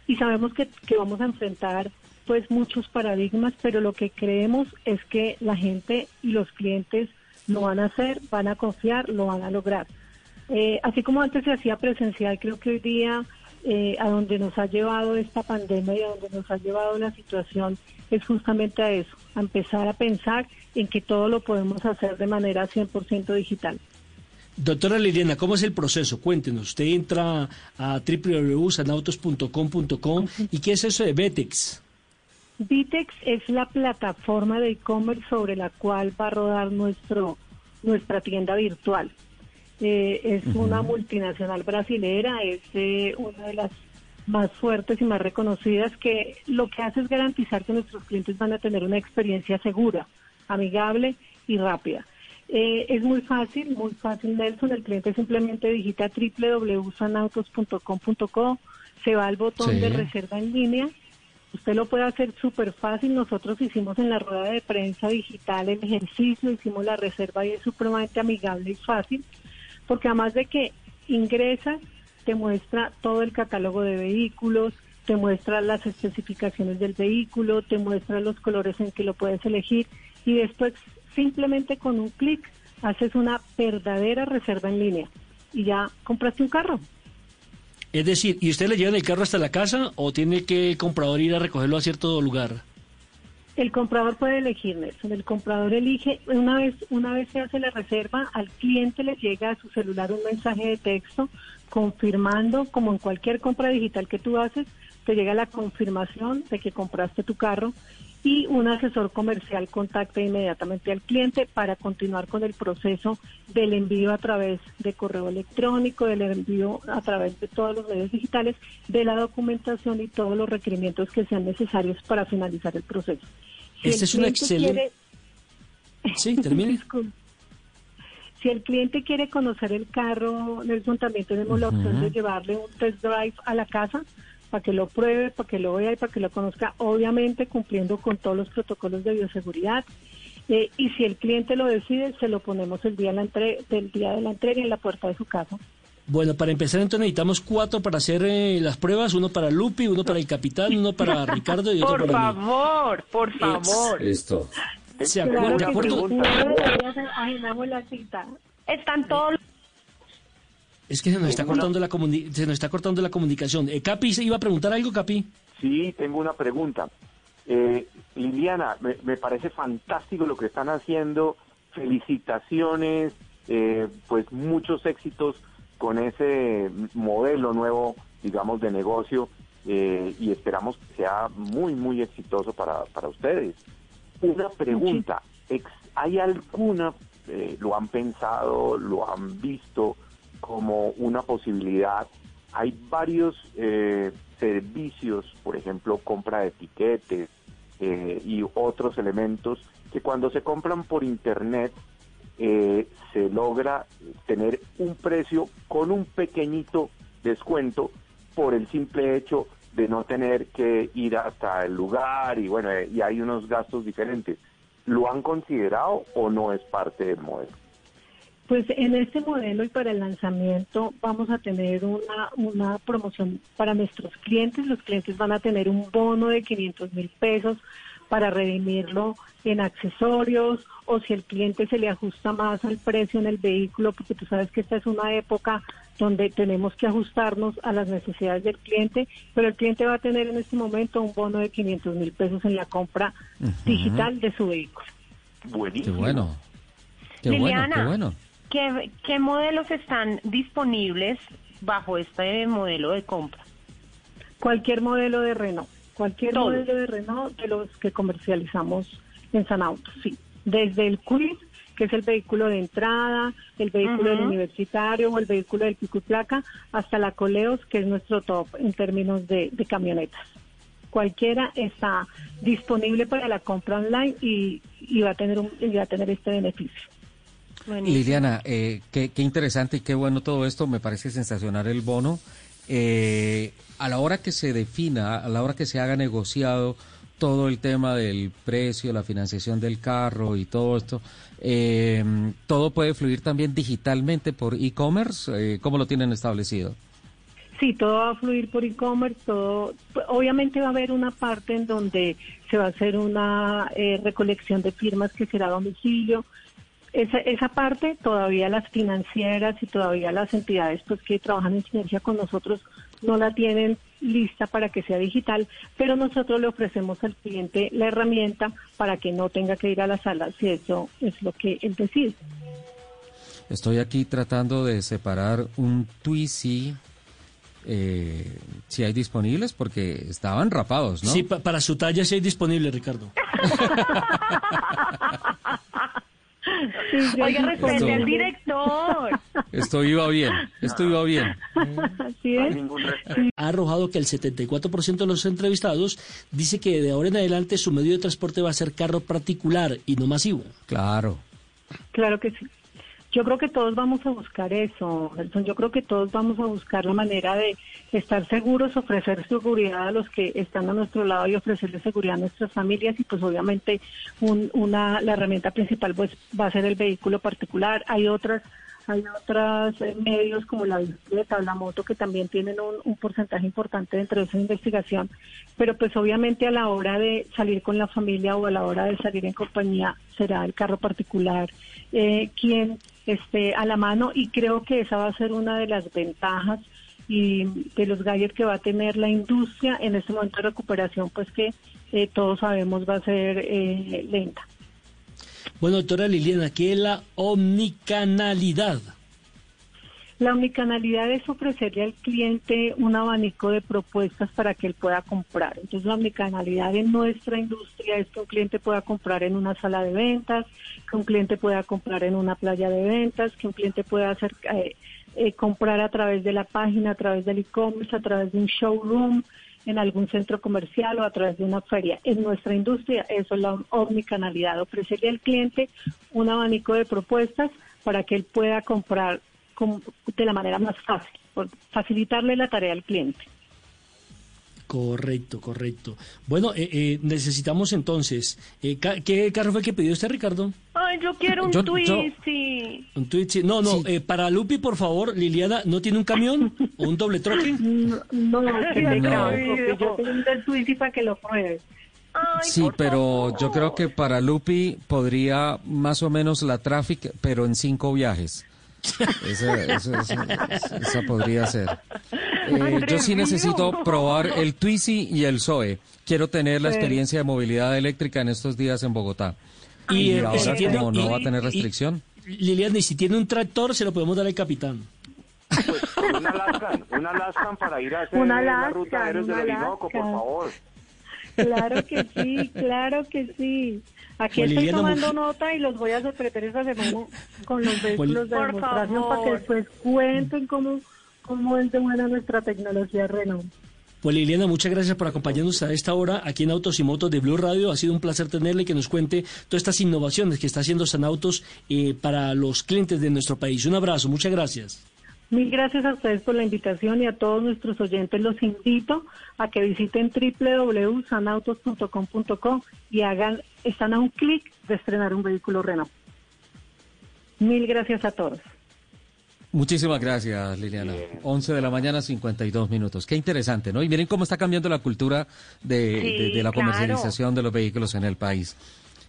y sabemos que, que vamos a enfrentar pues muchos paradigmas, pero lo que creemos es que la gente y los clientes lo van a hacer, van a confiar, lo van a lograr. Eh, así como antes se hacía presencial, creo que hoy día eh, a donde nos ha llevado esta pandemia y a donde nos ha llevado la situación es justamente a eso, a empezar a pensar en que todo lo podemos hacer de manera 100% digital. Doctora Liliana, ¿cómo es el proceso? Cuéntenos. Usted entra a www.sanautos.com.com y ¿qué es eso de Betex? Vitex es la plataforma de e-commerce sobre la cual va a rodar nuestro nuestra tienda virtual. Eh, es una multinacional brasilera, es eh, una de las más fuertes y más reconocidas que lo que hace es garantizar que nuestros clientes van a tener una experiencia segura, amigable y rápida. Eh, es muy fácil, muy fácil, Nelson. El cliente simplemente digita www.sanautos.com.co, se va al botón Sí. de reserva en línea. Usted lo puede hacer súper fácil. Nosotros hicimos en la rueda de prensa digital el ejercicio, hicimos la reserva y es supremamente amigable y fácil, porque además de que ingresas, te muestra todo el catálogo de vehículos, te muestra las especificaciones del vehículo, te muestra los colores en que lo puedes elegir y después simplemente con un clic haces una verdadera reserva en línea y ya compraste un carro. Es decir, ¿y usted le llevan el carro hasta la casa o tiene que el comprador ir a recogerlo a cierto lugar? El comprador puede elegir, Nelson. El comprador elige, una vez, una vez se hace la reserva, al cliente le llega a su celular un mensaje de texto confirmando, como en cualquier compra digital que tú haces, te llega la confirmación de que compraste tu carro y un asesor comercial contacta inmediatamente al cliente para continuar con el proceso del envío a través de correo electrónico, del envío a través de todos los medios digitales, de la documentación y todos los requerimientos que sean necesarios para finalizar el proceso. Si este es un excelente... Sí, termine. Si el cliente quiere conocer el carro, Nelson, también tenemos la opción de llevarle un test drive a la casa para que lo pruebe, para que lo vea y para que lo conozca, obviamente cumpliendo con todos los protocolos de bioseguridad. Eh, y si el cliente lo decide, se lo ponemos el día, de la del día de la entrega en la puerta de su casa. Bueno, para empezar entonces necesitamos cuatro para hacer eh, las pruebas, umo para Lupi, uno para el capitán, uno para Ricardo y otro por para favor, Por favor, por favor. Listo. ¿Se acuerda, de acuerdo? la cita. Están todos es que se nos está cortando la se nos está cortando la comunicación. Eh, Capi, ¿se iba a preguntar algo, Capi? Sí, tengo una pregunta. Eh, Liliana, me, parece fantástico lo que están haciendo. Felicitaciones, eh, pues muchos éxitos con ese modelo nuevo, digamos, de negocio eh, y esperamos que sea muy, muy exitoso para, para ustedes. Una pregunta, ¿hay alguna, lo han pensado, lo han visto? Como una posibilidad. Hay varios eh, servicios, por ejemplo, compra de etiquetes eh, y otros elementos que cuando se compran por internet eh, se logra tener un precio con un pequeñito descuento por el simple hecho de no tener que ir hasta el lugar y bueno, y hay unos gastos diferentes. ¿Lo han considerado o no es parte del modelo? Pues en este modelo y para el lanzamiento vamos a tener una, una promoción para nuestros clientes. Los clientes van a tener un bono de 500 mil pesos para redimirlo en accesorios o si el cliente se le ajusta más al precio en el vehículo, porque tú sabes que esta es una época donde tenemos que ajustarnos a las necesidades del cliente, pero el cliente va a tener en este momento un bono de 500 mil pesos en la compra digital de su vehículo. Buenísimo. Qué bueno. Qué bueno, qué bueno. ¿Qué, modelos están disponibles bajo este modelo de compra? Cualquier modelo de Renault, cualquier modelo de Renault de los que comercializamos en San Auto, sí. Desde el Quiz, que es el vehículo de entrada, el vehículo del universitario o el vehículo del pico y placa, hasta la Coleos, que es nuestro top en términos de, camionetas. Cualquiera está disponible para la compra online y, va a tener un, y va a tener este beneficio. Liliana, eh, qué, interesante y qué bueno todo esto. Me parece sensacional el bono. Eh, a la hora que se defina, a la hora que se haga negociado todo el tema del precio, la financiación del carro y todo esto, eh, ¿todo puede fluir también digitalmente por e-commerce? ¿Cómo lo tienen establecido? Sí, todo va a fluir por e-commerce, todo, obviamente va a haber una parte en donde se va a hacer una recolección de firmas que será a domicilio, esa, esa parte todavía las financieras y todavía las entidades pues que trabajan en sinergia con nosotros no la tienen lista para que sea digital, pero nosotros le ofrecemos al cliente la herramienta para que no tenga que ir a la sala si eso es lo que él decide. Estoy aquí tratando de separar un Twizy eh, si hay disponibles, porque estaban rapados, ¿no? Sí, para su talla sí hay disponible, Ricardo. Oiga, respete al director. Esto iba bien, esto iba bien. Ha arrojado que el 74% de los entrevistados dice que de ahora en adelante su medio de transporte va a ser carro particular y no masivo. Claro. Claro que sí. Yo creo que todos vamos a buscar eso, Nelson. Yo creo que todos vamos a buscar la manera de estar seguros, ofrecer seguridad a los que están a nuestro lado y ofrecerle seguridad a nuestras familias. Y pues obviamente una, la herramienta principal pues va a ser el vehículo particular. Hay otras hay otros eh, medios como la bicicleta o la moto que también tienen un, porcentaje importante dentro de esa investigación, pero pues obviamente a la hora de salir con la familia o a la hora de salir en compañía será el carro particular eh, quien esté a la mano y creo que esa va a ser una de las ventajas y de los gadgets que va a tener la industria en este momento de recuperación, pues que eh, todos sabemos va a ser eh, lenta. Bueno, doctora Liliana, ¿qué es la omnicanalidad? La omnicanalidad es ofrecerle al cliente un abanico de propuestas para que él pueda comprar. Entonces, la omnicanalidad en nuestra industria es que un cliente pueda comprar en una sala de ventas, que un cliente pueda comprar en una playa de ventas, que un cliente pueda hacer, eh, eh, comprar a través de la página, a través del e-commerce, a través de un showroom, en algún centro comercial o a través de una feria. En nuestra industria eso es la omnicanalidad, ofrecerle al cliente un abanico de propuestas para que él pueda comprar de la manera más fácil, facilitarle la tarea al cliente. Correcto, correcto. Bueno, eh, eh, necesitamos entonces, eh, ¿qué carro fue que pidió usted, Ricardo? Ay, yo quiero un Twizy. Un Twizy. No, no, para Lupi, por favor, Liliana, ¿no tiene un camión o un doble troque? No, no, no. yo tengo un Twizy para que lo pruebe. sí, pero yo creo que para Lupi podría más o menos la Traffic, pero en cinco viajes. Esa, podría ser. Eh, yo sí necesito probar el Twizy y el Zoe. Quiero tener la experiencia de movilidad eléctrica en estos días en Bogotá. Y, eh, ahora, como no va a tener restricción. Liliana, y si tiene un tractor, se lo podemos dar al capitán. Pues, un Alaskan, un Alaskan para ir a hacer la ruta de Orinoco, por favor. Claro que sí, claro que sí. Aquí estoy tomando nota y los voy a sorprender esa semana con los vehículos de demostración para que después cuenten cómo, cómo es de buena nuestra tecnología Renault. Pues Liliana, muchas gracias por acompañarnos a esta hora aquí en Autos y Motos de Blue Radio. Ha sido un placer tenerle y que nos cuente todas estas innovaciones que está haciendo Sanautos eh, para los clientes de nuestro país. Un abrazo, muchas gracias. Mil gracias a ustedes por la invitación y a todos nuestros oyentes los invito a que visiten www.sanautos.com.co y hagan, están a un clic de estrenar un vehículo Renault. Mil gracias a todos. Muchísimas gracias, Liliana. 11 de la mañana, 52 minutos. Qué interesante, ¿no? Y miren cómo está cambiando la cultura de, la comercialización de los vehículos en el país.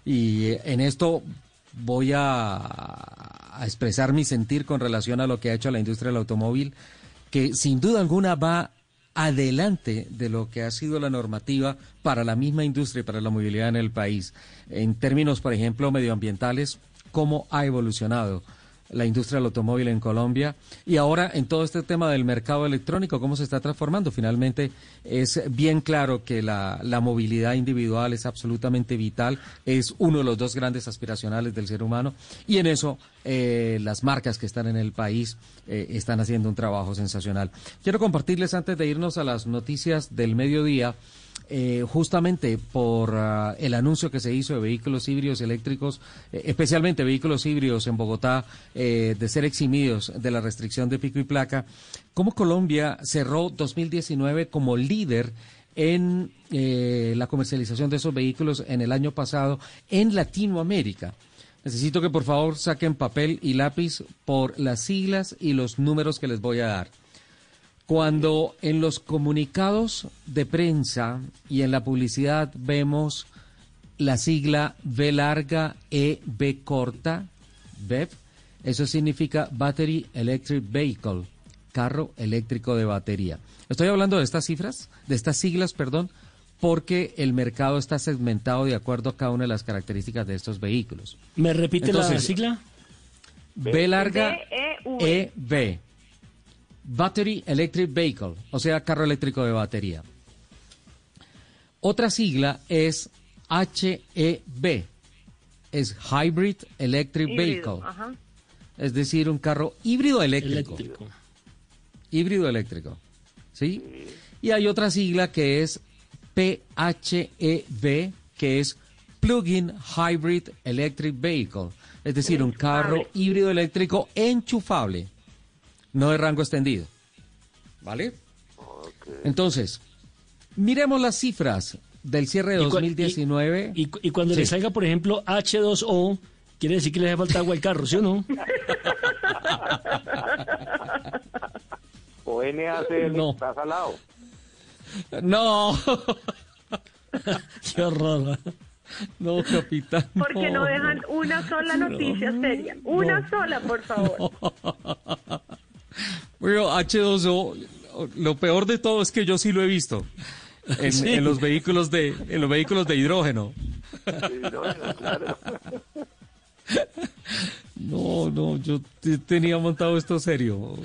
Y en esto voy a a expresar mi sentir con relación a lo que ha hecho la industria del automóvil, que sin duda alguna va adelante de lo que ha sido la normativa para la misma industria y para la movilidad en el país. En términos, por ejemplo, medioambientales, cómo ha evolucionado la industria del automóvil en Colombia y ahora en todo este tema del mercado electrónico, cómo se está transformando. Finalmente es bien claro que la, movilidad individual es absolutamente vital, es uno de los dos grandes aspiracionales del ser humano y en eso eh, las marcas que están en el país eh, están haciendo un trabajo sensacional. Quiero compartirles antes de irnos a las noticias del mediodía eh, justamente por ah, el anuncio que se hizo de vehículos híbridos eléctricos, eh, especialmente vehículos híbridos en Bogotá, eh, de ser eximidos de la restricción de pico y placa, como Colombia cerró 2019 como líder en la comercialización de esos vehículos en el año pasado en Latinoamérica. Necesito que por favor saquen papel y lápiz por las siglas y los números que les voy a dar. Cuando en los comunicados de prensa y en la publicidad vemos la sigla B larga E B corta, BEV, eso significa Battery Electric Vehicle, carro eléctrico de batería. Estoy hablando de estas cifras, de estas siglas, perdón, porque el mercado está segmentado de acuerdo a cada una de las características de estos vehículos. ¿Me repite la sigla? B larga E B. Battery Electric Vehicle, o sea, carro eléctrico de batería. Otra sigla es HEV, es Hybrid Electric Vehicle, es decir, un carro híbrido eléctrico. eléctrico. Híbrido eléctrico, ¿sí? Y hay otra sigla que es PHEV, que es Plug-in Hybrid Electric Vehicle, es decir, un carro híbrido eléctrico enchufable no de rango extendido. ¿Vale? Entonces, miremos las cifras del cierre de 2019. Y, cuando le salga, por ejemplo, H2O, quiere decir que le hace falta agua al carro, ¿sí o no? o NACL, no. está salado. No. Qué horror. No, capitán. Porque no, dejan una sola noticia seria. Una sola, por favor. Bueno, H2O, lo peor de todo es que yo sí lo he visto. En, los vehículos de en los vehículos de hidrógeno. No, No, no, yo te- tenía montado esto serio.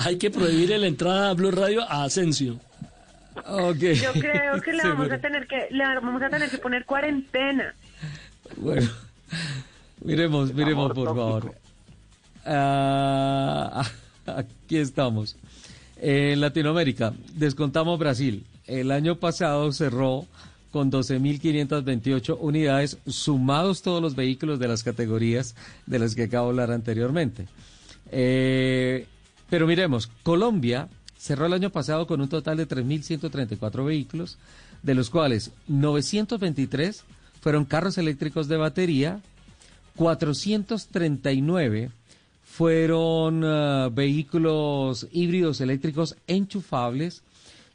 Hay que prohibir la entrada a Blue Radio a Asensio. Ok. Yo creo que le vamos a tener que le vamos a tener que poner cuarentena. Bueno, miremos, miremos, por favor. Ah, aquí estamos. En Latinoamérica, descontamos Brasil. El año pasado cerró con 12.528 unidades, sumados todos los vehículos de las categorías de las que acabo de hablar anteriormente. Eh, pero miremos, Colombia cerró el año pasado con un total de 3.134 vehículos, de los cuales 923 fueron carros eléctricos de batería, 439 fueron ah, vehículos híbridos eléctricos enchufables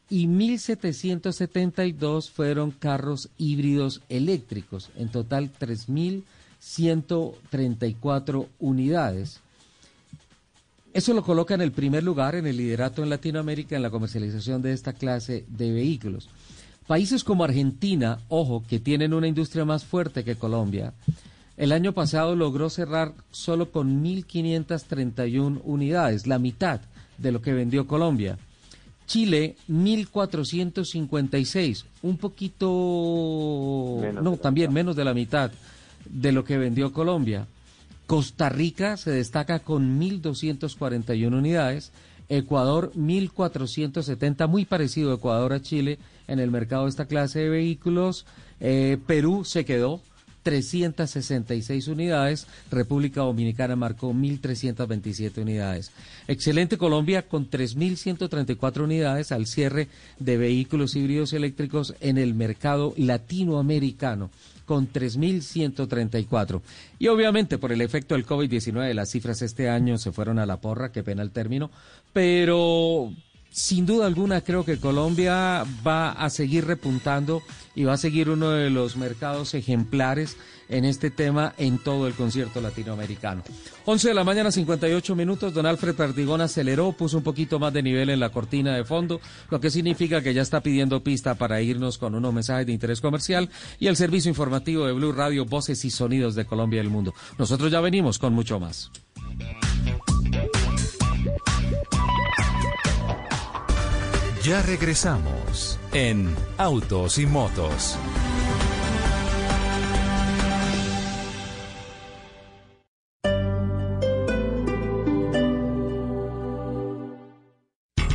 y 1.772 fueron carros híbridos eléctricos. En total, 3.134 unidades. Eso lo coloca en el primer lugar en el liderato en Latinoamérica en la comercialización de esta clase de vehículos. Países como Argentina, ojo, que tienen una industria más fuerte que Colombia, el año pasado logró cerrar solo con 1.531 unidades, la mitad de lo que vendió Colombia. Chile, 1.456, un poquito, Menos no, también menos de la mitad de lo que vendió Colombia. Costa Rica se destaca con 1.241 unidades, Ecuador 1.470, muy parecido Ecuador a Chile en el mercado de esta clase de vehículos. Eh, Perú se quedó 366 unidades, República Dominicana marcó 1.327 unidades. Excelente Colombia con 3.134 unidades al cierre de vehículos híbridos eléctricos en el mercado latinoamericano con 3.134. Y obviamente por el efecto del COVID-19 las cifras este año se fueron a la porra, qué pena el término, pero sin duda alguna creo que Colombia va a seguir repuntando y va a seguir uno de los mercados ejemplares en este tema en todo el concierto latinoamericano. 11 de la mañana, 58 minutos. Don Alfred Perdigón aceleró, puso un poquito más de nivel en la cortina de fondo, lo que significa que ya está pidiendo pista para irnos con unos mensajes de interés comercial y el servicio informativo de Blue Radio, Voces y Sonidos de Colombia y el Mundo. Nosotros ya venimos con mucho más. Ya regresamos en Autos y Motos.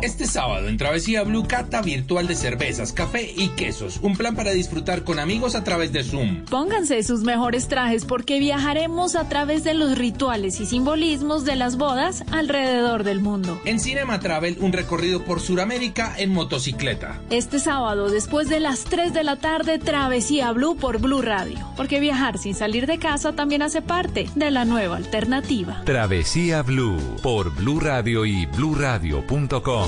Este sábado en Travesía Blue Cata virtual de cervezas, café y quesos. Un plan para disfrutar con amigos a través de Zoom. Pónganse sus mejores trajes porque viajaremos a través de los rituales y simbolismos de las bodas alrededor del mundo. En Cinema Travel, un recorrido por Sudamérica en motocicleta. Este sábado, después de las 3 de la tarde, Travesía Blue por Blue Radio. Porque viajar sin salir de casa también hace parte de la nueva alternativa. Travesía Blue por Blue Radio y bluradio.com.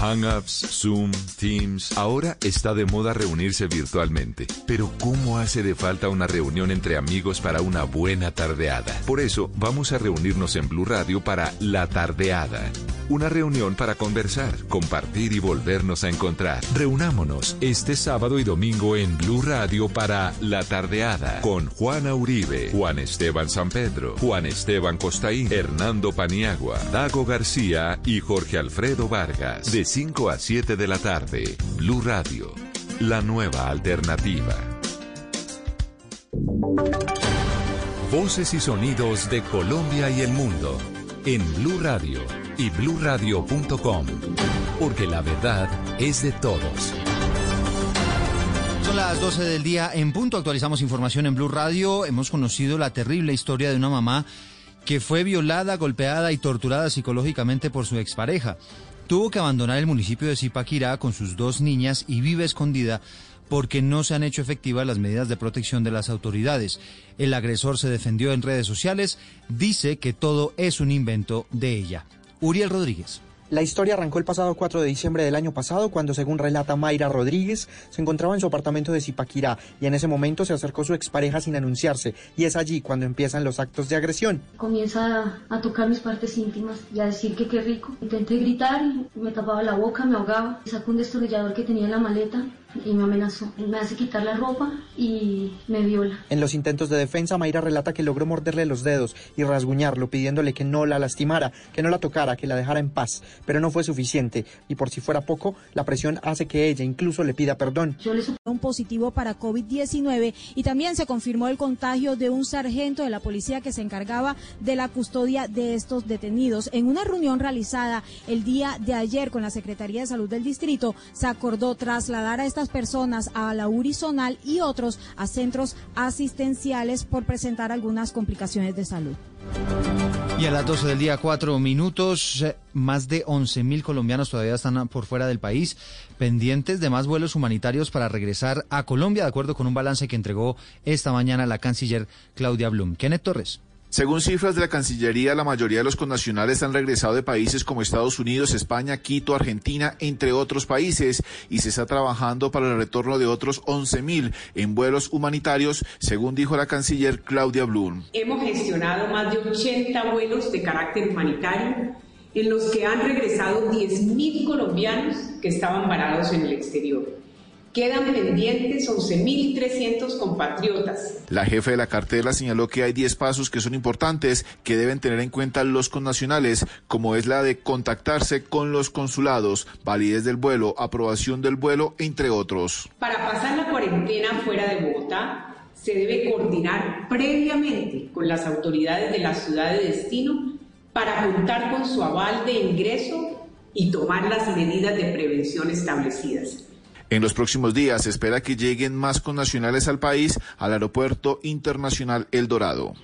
Hangouts, Zoom, Teams. Ahora está de moda reunirse virtualmente. Pero ¿cómo hace de falta una reunión entre amigos para una buena tardeada? Por eso vamos a reunirnos en Blue Radio para La Tardeada. Una reunión para conversar, compartir y volvernos a encontrar. Reunámonos este sábado y domingo en Blue Radio para La Tardeada con Juana Uribe, Juan Esteban San Pedro, Juan Esteban Costaín, Hernando Paniagua, Dago García y Jorge Alfredo Vargas. 5 a 7 de la tarde, Blue Radio, la nueva alternativa. Voces y sonidos de Colombia y el mundo en Blue Radio y bluradio.com, porque la verdad es de todos. Son las 12 del día en punto. Actualizamos información en Blue Radio. Hemos conocido la terrible historia de una mamá que fue violada, golpeada y torturada psicológicamente por su expareja. Tuvo que abandonar el municipio de Zipaquirá con sus dos niñas y vive escondida porque no se han hecho efectivas las medidas de protección de las autoridades. El agresor se defendió en redes sociales, dice que todo es un invento de ella. Uriel Rodríguez. La historia arrancó el pasado 4 de diciembre del año pasado cuando, según relata Mayra Rodríguez, se encontraba en su apartamento de Zipaquirá y en ese momento se acercó su expareja sin anunciarse y es allí cuando empiezan los actos de agresión. Comienza a, tocar mis partes íntimas y a decir que qué rico. Intenté gritar, me tapaba la boca, me ahogaba, sacó un destornillador que tenía en la maleta y me amenazó. Me hace quitar la ropa y me viola. En los intentos de defensa, Mayra relata que logró morderle los dedos y rasguñarlo, pidiéndole que no la lastimara, que no la tocara, que la dejara en paz. Pero no fue suficiente y por si fuera poco, la presión hace que ella incluso le pida perdón. Yo le un positivo para COVID-19 y también se confirmó el contagio de un sargento de la policía que se encargaba de la custodia de estos detenidos. En una reunión realizada el día de ayer con la Secretaría de Salud del Distrito, se acordó trasladar a estas personas a la Urizonal y otros a centros asistenciales por presentar algunas complicaciones de salud. Y a las 12 del día, cuatro minutos, eh, más de 11 mil colombianos todavía están por fuera del país, pendientes de más vuelos humanitarios para regresar a Colombia, de acuerdo con un balance que entregó esta mañana la canciller Claudia Blum. Kenneth Torres. Según cifras de la Cancillería, la mayoría de los connacionales han regresado de países como Estados Unidos, España, Quito, Argentina, entre otros países, y se está trabajando para el retorno de otros 11.000 en vuelos humanitarios, según dijo la canciller Claudia Blum. Hemos gestionado más de 80 vuelos de carácter humanitario en los que han regresado 10.000 colombianos que estaban varados en el exterior. Quedan pendientes 11.300 compatriotas. La jefe de la cartera señaló que hay 10 pasos que son importantes que deben tener en cuenta los connacionales, como es la de contactarse con los consulados, validez del vuelo, aprobación del vuelo, entre otros. Para pasar la cuarentena fuera de Bogotá, se debe coordinar previamente con las autoridades de la ciudad de destino para contar con su aval de ingreso y tomar las medidas de prevención establecidas. En los próximos días se espera que lleguen más connacionales al país al Aeropuerto Internacional El Dorado.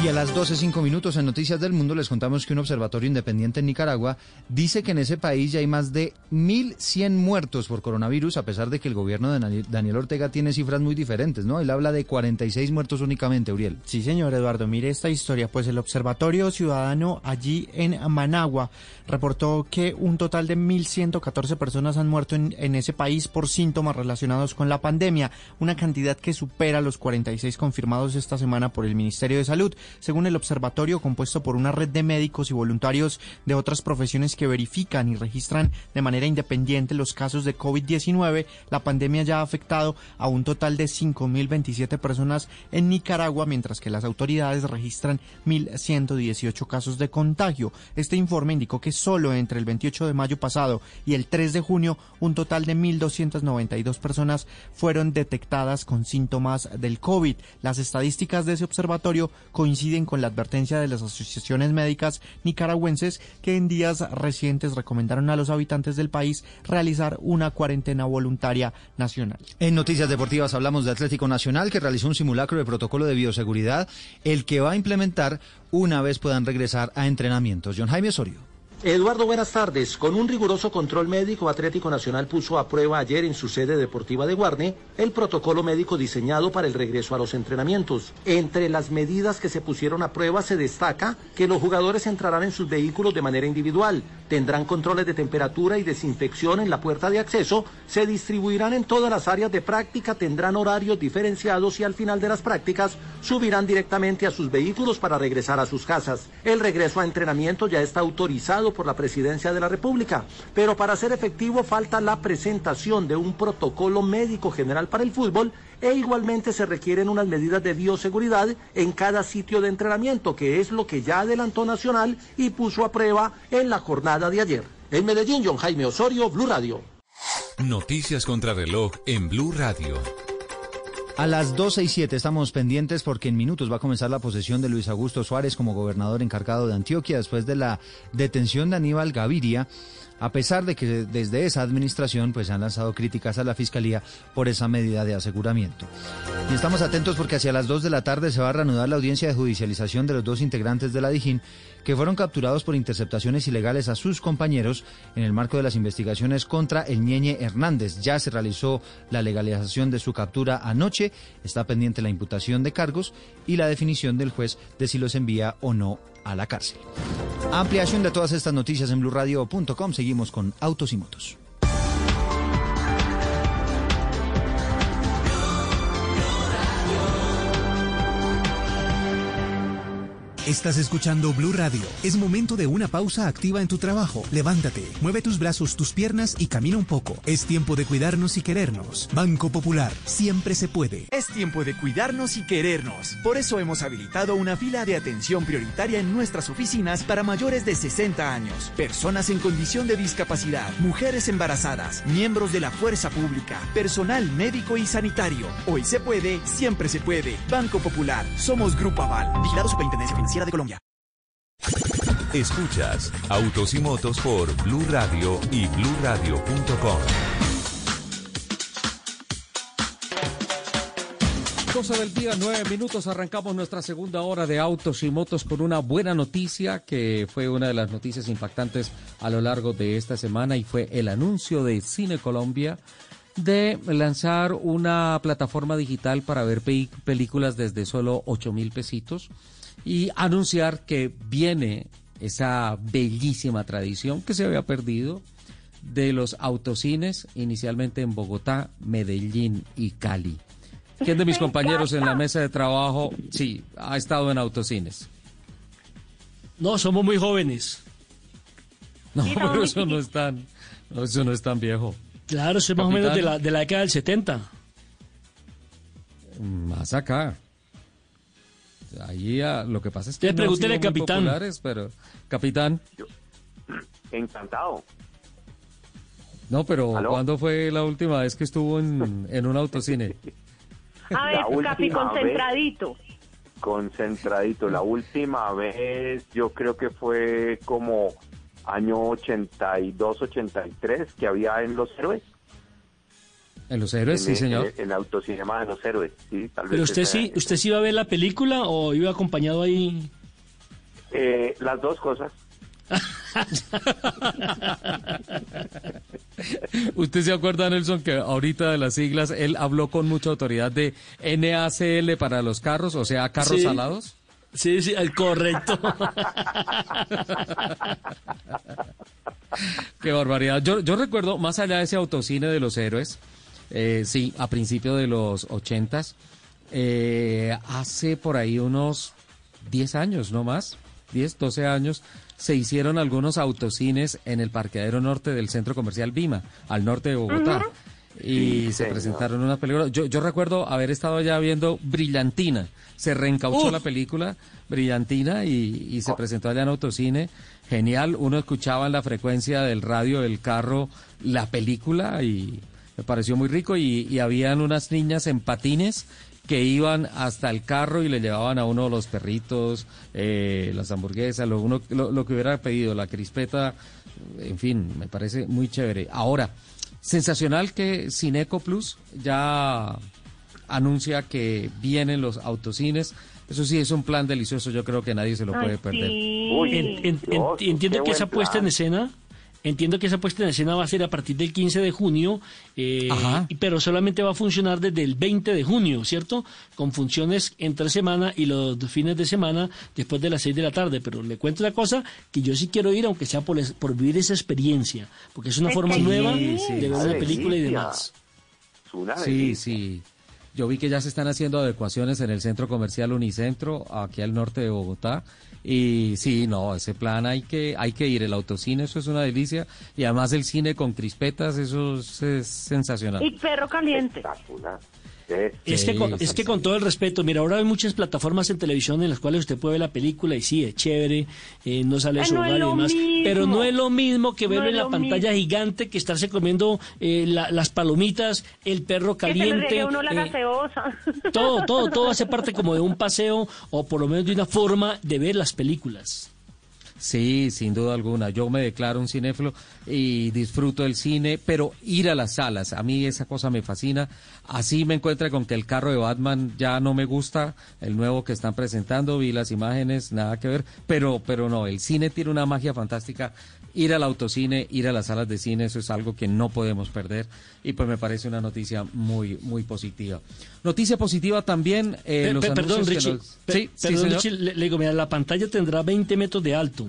Y a las 12.05 minutos en Noticias del Mundo les contamos que un observatorio independiente en Nicaragua dice que en ese país ya hay más de 1.100 muertos por coronavirus, a pesar de que el gobierno de Daniel Ortega tiene cifras muy diferentes, ¿no? Él habla de 46 muertos únicamente, Uriel. Sí, señor Eduardo, mire esta historia. Pues el Observatorio Ciudadano allí en Managua reportó que un total de 1.114 personas han muerto en, ese país por síntomas relacionados con la pandemia, una cantidad que supera los 46 confirmados esta semana por el Ministerio de Salud según el observatorio compuesto por una red de médicos y voluntarios de otras profesiones que verifican y registran de manera independiente los casos de COVID-19, la pandemia ya ha afectado a un total de 5.027 personas en Nicaragua, mientras que las autoridades registran 1.118 casos de contagio. Este informe indicó que solo entre el 28 de mayo pasado y el 3 de junio, un total de 1.292 personas fueron detectadas con síntomas del COVID. Las estadísticas de ese observatorio coinciden coinciden con la advertencia de las asociaciones médicas nicaragüenses que en días recientes recomendaron a los habitantes del país realizar una cuarentena voluntaria nacional. En Noticias Deportivas hablamos de Atlético Nacional que realizó un simulacro de protocolo de bioseguridad, el que va a implementar una vez puedan regresar a entrenamientos. John Jaime Osorio. Eduardo, buenas tardes. Con un riguroso control médico, Atlético Nacional puso a prueba ayer en su sede deportiva de Guarne el protocolo médico diseñado para el regreso a los entrenamientos. Entre las medidas que se pusieron a prueba se destaca que los jugadores entrarán en sus vehículos de manera individual, tendrán controles de temperatura y desinfección en la puerta de acceso, se distribuirán en todas las áreas de práctica, tendrán horarios diferenciados y al final de las prácticas subirán directamente a sus vehículos para regresar a sus casas. El regreso a entrenamiento ya está autorizado por la Presidencia de la República, pero para ser efectivo falta la presentación de un protocolo médico general para el fútbol e igualmente se requieren unas medidas de bioseguridad en cada sitio de entrenamiento, que es lo que ya adelantó Nacional y puso a prueba en la jornada de ayer. En Medellín, John Jaime Osorio, Blue Radio. Noticias contra reloj en Blue Radio. A las 12 y 7 estamos pendientes porque en minutos va a comenzar la posesión de Luis Augusto Suárez como gobernador encargado de Antioquia después de la detención de Aníbal Gaviria a pesar de que desde esa administración pues han lanzado críticas a la Fiscalía por esa medida de aseguramiento. Y estamos atentos porque hacia las 2 de la tarde se va a reanudar la audiencia de judicialización de los dos integrantes de la Dijín que fueron capturados por interceptaciones ilegales a sus compañeros en el marco de las investigaciones contra el Ñeñe Hernández. Ya se realizó la legalización de su captura anoche, está pendiente la imputación de cargos y la definición del juez de si los envía o no a la cárcel. Ampliación de todas estas noticias en blurradio.com. Seguimos con Autos y Motos. Estás escuchando Blue Radio. Es momento de una pausa activa en tu trabajo. Levántate, mueve tus brazos, tus piernas y camina un poco. Es tiempo de cuidarnos y querernos. Banco Popular, siempre se puede. Es tiempo de cuidarnos y querernos. Por eso hemos habilitado una fila de atención prioritaria en nuestras oficinas para mayores de 60 años, personas en condición de discapacidad, mujeres embarazadas, miembros de la fuerza pública, personal médico y sanitario. Hoy se puede, siempre se puede. Banco Popular, somos Grupo Aval, vigilado Superintendencia Financiera de Colombia. Escuchas Autos y Motos por Blue Radio y bluradio.com. Cosa del día, nueve minutos, arrancamos nuestra segunda hora de autos y motos con una buena noticia que fue una de las noticias impactantes a lo largo de esta semana y fue el anuncio de Cine Colombia de lanzar una plataforma digital para ver películas desde solo 8 mil pesitos y anunciar que viene esa bellísima tradición que se había perdido de los autocines inicialmente en Bogotá, Medellín y Cali. ¿Quién de mis compañeros en la mesa de trabajo, sí, ha estado en autocines? No, somos muy jóvenes. No, pero eso no es tan, eso no es tan viejo. Claro, eso es más o menos de la, de la década del 70. Más acá. Ahí ah, lo que pasa es que. Le pregunté al capitán. Pero, capitán. Encantado. No, pero ¿cuándo fue la última vez que estuvo en, en un autocine? A ver, Capi, concentradito. concentradito. La última vez yo creo que fue como año 82, 83 que había en Los Héroes. En Los Héroes, sí, señor. En el autocinema de Los Héroes, sí. Tal Pero usted sí, ¿usted sí iba a ver la película o iba acompañado ahí? Eh, las dos cosas. ¿Usted se acuerda, Nelson, que ahorita de las siglas él habló con mucha autoridad de NACL para los carros, o sea, carros salados? Sí, sí, el correcto. Qué barbaridad. Yo, yo recuerdo, más allá de ese autocine de los héroes, eh, sí, a principios de los ochentas. Eh, hace por ahí unos 10 años, no más, 10, 12 años, se hicieron algunos autocines en el parqueadero norte del centro comercial Vima, al norte de Bogotá. Y se presentaron unas películas. Yo, yo recuerdo haber estado ya viendo Brillantina. Se reencauchó la película Brillantina y, y se presentó allá en autocine. Genial. Uno escuchaba en la frecuencia del radio del carro la película y me pareció muy rico y, y habían unas niñas en patines que iban hasta el carro y le llevaban a uno los perritos, eh, las hamburguesas, lo, uno, lo, que hubiera pedido, la crispeta, en fin, me parece muy chévere. Ahora, sensacional que Cineco Plus ya anuncia que vienen los autocines. Eso sí, es un plan delicioso, yo creo que nadie se lo puede perder. entiendo que esa puesta en escena Entiendo que esa puesta en escena va a ser a partir del 15 de junio, eh, pero solamente va a funcionar desde el 20 de junio, ¿cierto? Con funciones entre semana y los fines de semana después de las 6 de la tarde. Pero le cuento una cosa, que yo sí quiero ir, aunque sea por, por vivir esa experiencia, porque es una forma nueva de ver una película y demás. Sí, sí. Yo vi que ya se están haciendo adecuaciones en el centro comercial Unicentro, aquí al norte de Bogotá. Y sí, no, ese plan hay que, hay que ir. El autocine, eso es una delicia. Y además el cine con crispetas, eso es, sensacional. Y perro caliente. Es, que con, es que con todo el respeto, mira, ahora hay muchas plataformas en televisión en las cuales usted puede ver la película y sí, es chévere, eh, no sale su hogar y demás, pero no es lo mismo que verlo en la pantalla gigante que estarse comiendo eh, las palomitas, el perro caliente. Que uno la gaseosa. Todo, todo, todo hace parte como de un paseo o por lo menos de una forma de ver las películas. Sí, sin duda alguna. Yo me declaro un cinéfilo y disfruto del cine, pero ir a las salas, a mí esa cosa me fascina. Así me encuentra con que el carro de Batman ya no me gusta, el nuevo que están presentando, vi las imágenes, nada que ver, pero, pero no, el cine tiene una magia fantástica ir al autocine, ir a las salas de cine, eso es algo que no podemos perder y pues me parece una noticia muy muy positiva. Noticia positiva también eh, los Perdón, Richie, sí, perdón, Richie le, digo, mira, la pantalla tendrá 20 metros de alto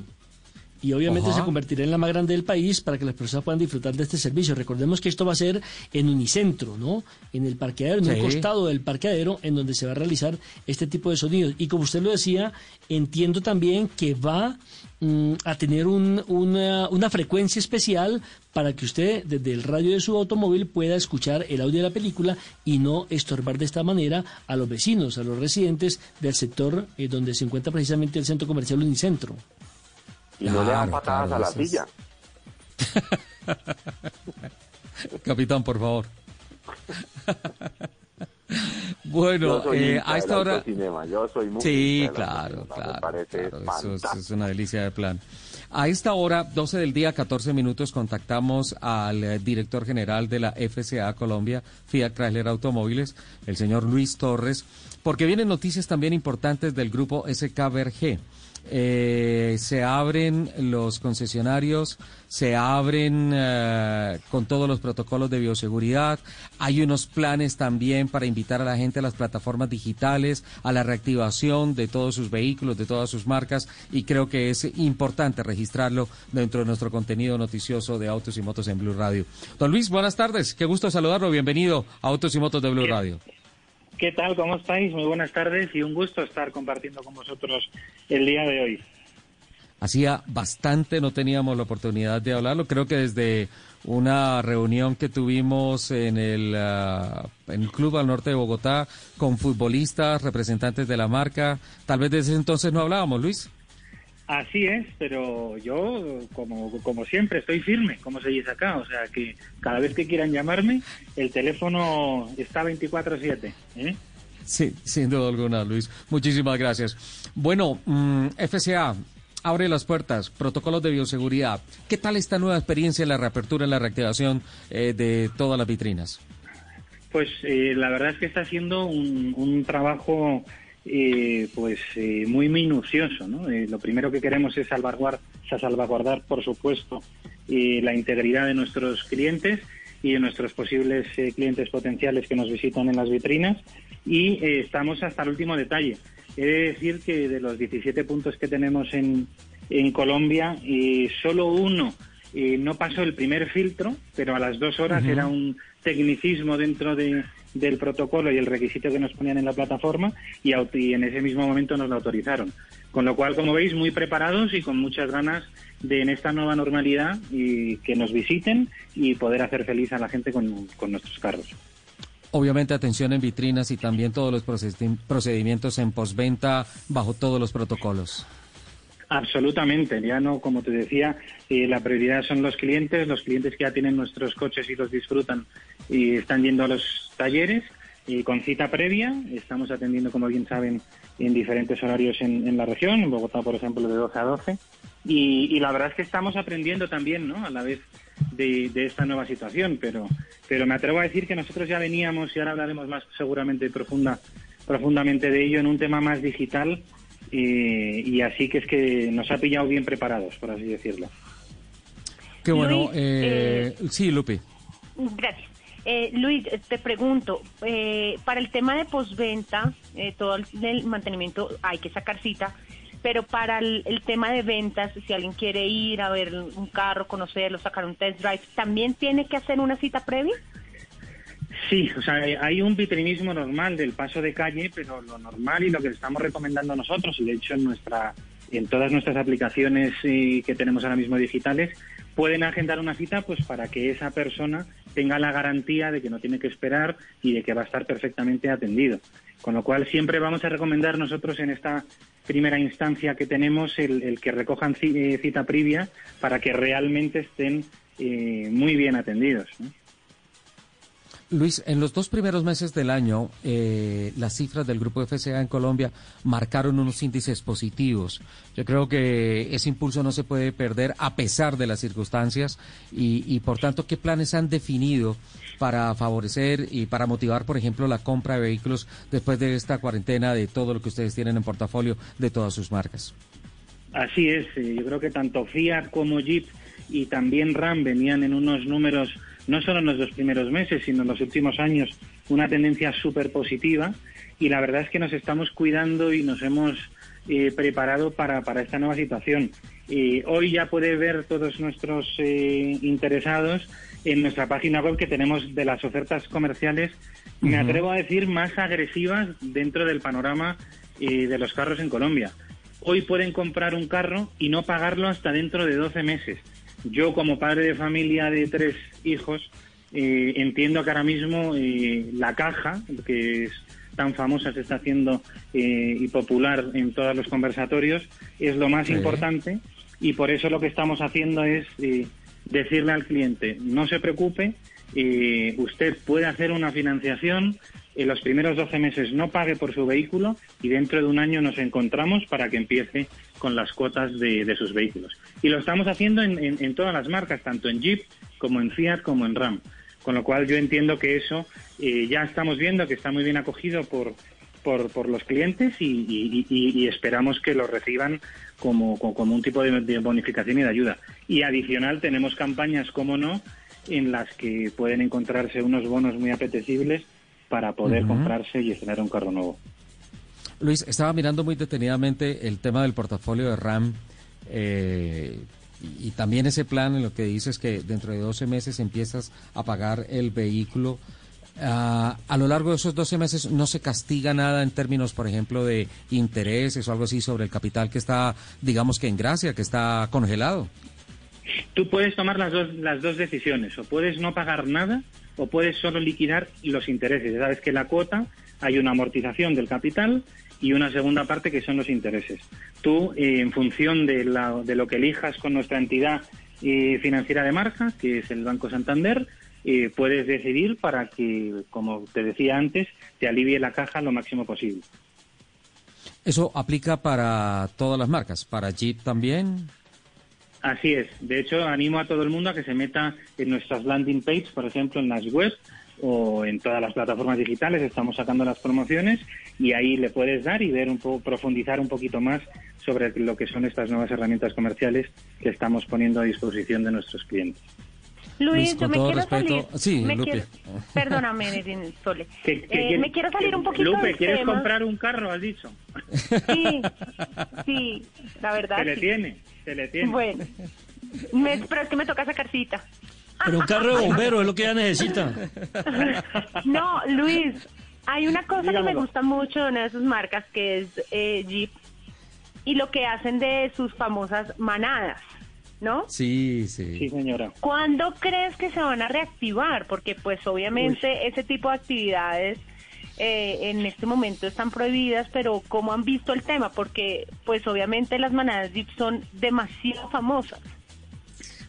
y obviamente se convertirá en la más grande del país para que las personas puedan disfrutar de este servicio. Recordemos que esto va a ser en Unicentro, ¿no? En el parqueadero, en el costado del parqueadero, en donde se va a realizar este tipo de sonidos. Y como usted lo decía, entiendo también que va mm, a tener una, una frecuencia especial para que usted desde el radio de su automóvil pueda escuchar el audio de la película y no estorbar de esta manera a los vecinos, a los residentes del sector eh, donde se encuentra precisamente el centro comercial Unicentro y no le dan patadas a la silla. Capitán, por favor. bueno, eh, a esta hora... Yo soy muy sí, claro, claro. Eso es, una delicia de plan. A esta hora, 12 del día, 14 minutos, contactamos al eh, director general de la FCA Colombia, Fiat Chrysler Automóviles, el señor Luis Torres, porque vienen noticias también importantes del grupo SKBRG. Eh, se abren los concesionarios, se abren eh, con todos los protocolos de bioseguridad. Hay unos planes también para invitar a la gente a las plataformas digitales, a la reactivación de todos sus vehículos, de todas sus marcas, y creo que es importante registrarlo dentro de nuestro contenido noticioso de Autos y Motos en Blue Radio. Don Luis, buenas tardes, qué gusto saludarlo, bienvenido a Autos y Motos de Blue Radio. ¿Qué tal? ¿Cómo estáis? Muy buenas tardes y un gusto estar compartiendo con vosotros el día de hoy. Hacía bastante no teníamos la oportunidad de hablarlo. Creo que desde una reunión que tuvimos en el, ah, en el Club al Norte de Bogotá con futbolistas, representantes de la marca, tal vez desde entonces no hablábamos, Luis. Así es, pero yo, como, como siempre, estoy firme, como se dice acá. O sea, que cada vez que quieran llamarme, el teléfono está 24-7. ¿eh? Sí, sin duda alguna, Luis. Muchísimas gracias. Bueno, mm, FCA abre las puertas, protocolos de bioseguridad. ¿Qué tal esta nueva experiencia en la reapertura, en la reactivación eh, de todas las vitrinas? Pues eh, la verdad es que está haciendo un, un trabajo eh, pues eh, muy minucioso. ¿no? Eh, lo primero que queremos es salvaguardar, salvaguardar por supuesto, la integridad de nuestros clientes y de nuestros posibles clientes potenciales que nos visitan en las vitrinas y estamos hasta el último detalle. He de decir que de los 17 puntos que tenemos en, en Colombia, solo uno no pasó el primer filtro, pero a las dos horas era un tecnicismo dentro de, del protocolo y el requisito que nos ponían en la plataforma y, en ese mismo momento nos lo autorizaron. Con lo cual, como veis, muy preparados y con muchas ganas de en esta nueva normalidad y que nos visiten y poder hacer feliz a la gente con, con nuestros carros. Obviamente atención en vitrinas y también todos los procedimientos en postventa bajo todos los protocolos. Absolutamente, ya no, como te decía, eh, la prioridad son los clientes, los clientes que ya tienen nuestros coches y los disfrutan y están yendo a los talleres y con cita previa. Estamos atendiendo, como bien saben, en diferentes horarios en, la región, en Bogotá, por ejemplo, de 12 a 12. Y, la verdad es que estamos aprendiendo también, ¿no? A la vez de, esta nueva situación, pero, pero me atrevo a decir que nosotros ya veníamos, y ahora hablaremos más seguramente profunda, profundamente de ello, en un tema más digital y, así que es que nos ha pillado bien preparados, por así decirlo. Qué bueno. Eh, eh, sí, Lupe. Gracias. Eh, Luis, te pregunto, para el tema de postventa, todo el, mantenimiento hay que sacar cita, pero para el, el, tema de ventas, si alguien quiere ir a ver un carro, conocerlo, sacar un test drive, ¿también tiene que hacer una cita previa? Sí, o sea, hay un vitrinismo normal del paso de calle, pero lo normal y lo que estamos recomendando nosotros, y de hecho en nuestra en todas nuestras aplicaciones eh, que tenemos ahora mismo digitales, pueden agendar una cita pues para que esa persona tenga la garantía de que no tiene que esperar y de que va a estar perfectamente atendido. Con lo cual siempre vamos a recomendar nosotros en esta primera instancia que tenemos el, que recojan eh, cita previa para que realmente estén eh, muy bien atendidos. Luis, en los dos primeros meses del año, eh, las cifras del grupo FCA en Colombia marcaron unos índices positivos. Yo creo que ese impulso no se puede perder a pesar de las circunstancias y, y por tanto, ¿qué planes han definido para favorecer y para motivar, por ejemplo, la compra de vehículos después de esta cuarentena de todo lo que ustedes tienen en portafolio de todas sus marcas? Así es, eh, yo creo que tanto Fiat como Jeep y también RAM venían en unos números no solo en los dos primeros meses, sino en los últimos años, una tendencia súper positiva y la verdad es que nos estamos cuidando y nos hemos eh, preparado para, para, esta nueva situación. hoy ya puede ver todos nuestros eh, interesados en nuestra página web que tenemos de las ofertas comerciales, me atrevo a decir, más agresivas dentro del panorama eh, de los carros en Colombia. Hoy pueden comprar un carro y no pagarlo hasta dentro de 12 meses. Yo, como padre de familia de tres hijos, eh, entiendo que ahora mismo eh, la caja, que es tan famosa, se está haciendo eh, y popular en todos los conversatorios, es lo más importante y por eso lo que estamos haciendo es decirle al cliente, no se preocupe, usted puede hacer una financiación, en los primeros 12 meses no pague por su vehículo y dentro de un año nos encontramos para que empiece con las cuotas de, sus vehículos. Y lo estamos haciendo en, todas las marcas, tanto en Jeep como en Fiat como en Ram. Con lo cual yo entiendo que eso eh, ya estamos viendo que está muy bien acogido por, por, los clientes y, esperamos que lo reciban como, como, un tipo de, de, bonificación y de ayuda. Y adicional tenemos campañas, como no, en las que pueden encontrarse unos bonos muy apetecibles para poder comprarse y estrenar un carro nuevo. Luis, estaba mirando muy detenidamente el tema del portafolio de RAM eh, y, también ese plan en lo que dices que dentro de 12 meses empiezas a pagar el vehículo. Ah, a lo largo de esos 12 meses no se castiga nada en términos, por ejemplo, de intereses o algo así sobre el capital que está, digamos que en gracia, que está congelado. Tú puedes tomar las dos, las dos decisiones, o puedes no pagar nada o puedes solo liquidar los intereses. sabes que la cuota hay una amortización del capital y una segunda parte que son los intereses. Tú, eh, en función de, de, lo que elijas con nuestra entidad eh, financiera de marca, que es el Banco Santander, eh, puedes decidir para que, como te decía antes, te alivie la caja lo máximo posible. ¿Eso aplica para todas las marcas? ¿Para Jeep también? Así es. De hecho, animo a todo el mundo a que se meta en nuestras landing pages, por ejemplo, en las webs o en todas las plataformas digitales. Estamos sacando las promociones y ahí le puedes dar y ver un poco, profundizar un poquito más sobre lo que son estas nuevas herramientas comerciales que estamos poniendo a disposición de nuestros clientes. Luis, yo me quiero respeto. salir. Sí, me Lupe. Quiero, perdóname, Sole. Eh, me quiero salir un poquito Lupe, ¿quieres comprar un carro? Has dicho. Sí, sí, la verdad. Se le tiene, se le tiene. Bueno, pero es que me toca sacar cita. Pero un carro de bombero es lo que ella necesita. No, Luis, hay una cosa que me gusta mucho de una de sus marcas que es eh, Jeep y lo que hacen de sus famosas manadas. ¿no? Sí, sí. Sí, señora. ¿Cuándo crees que se van a reactivar? Porque pues obviamente ese tipo de actividades eh, en este momento están prohibidas, pero ¿cómo han visto el tema? Porque pues obviamente las manadas Jeep son demasiado famosas.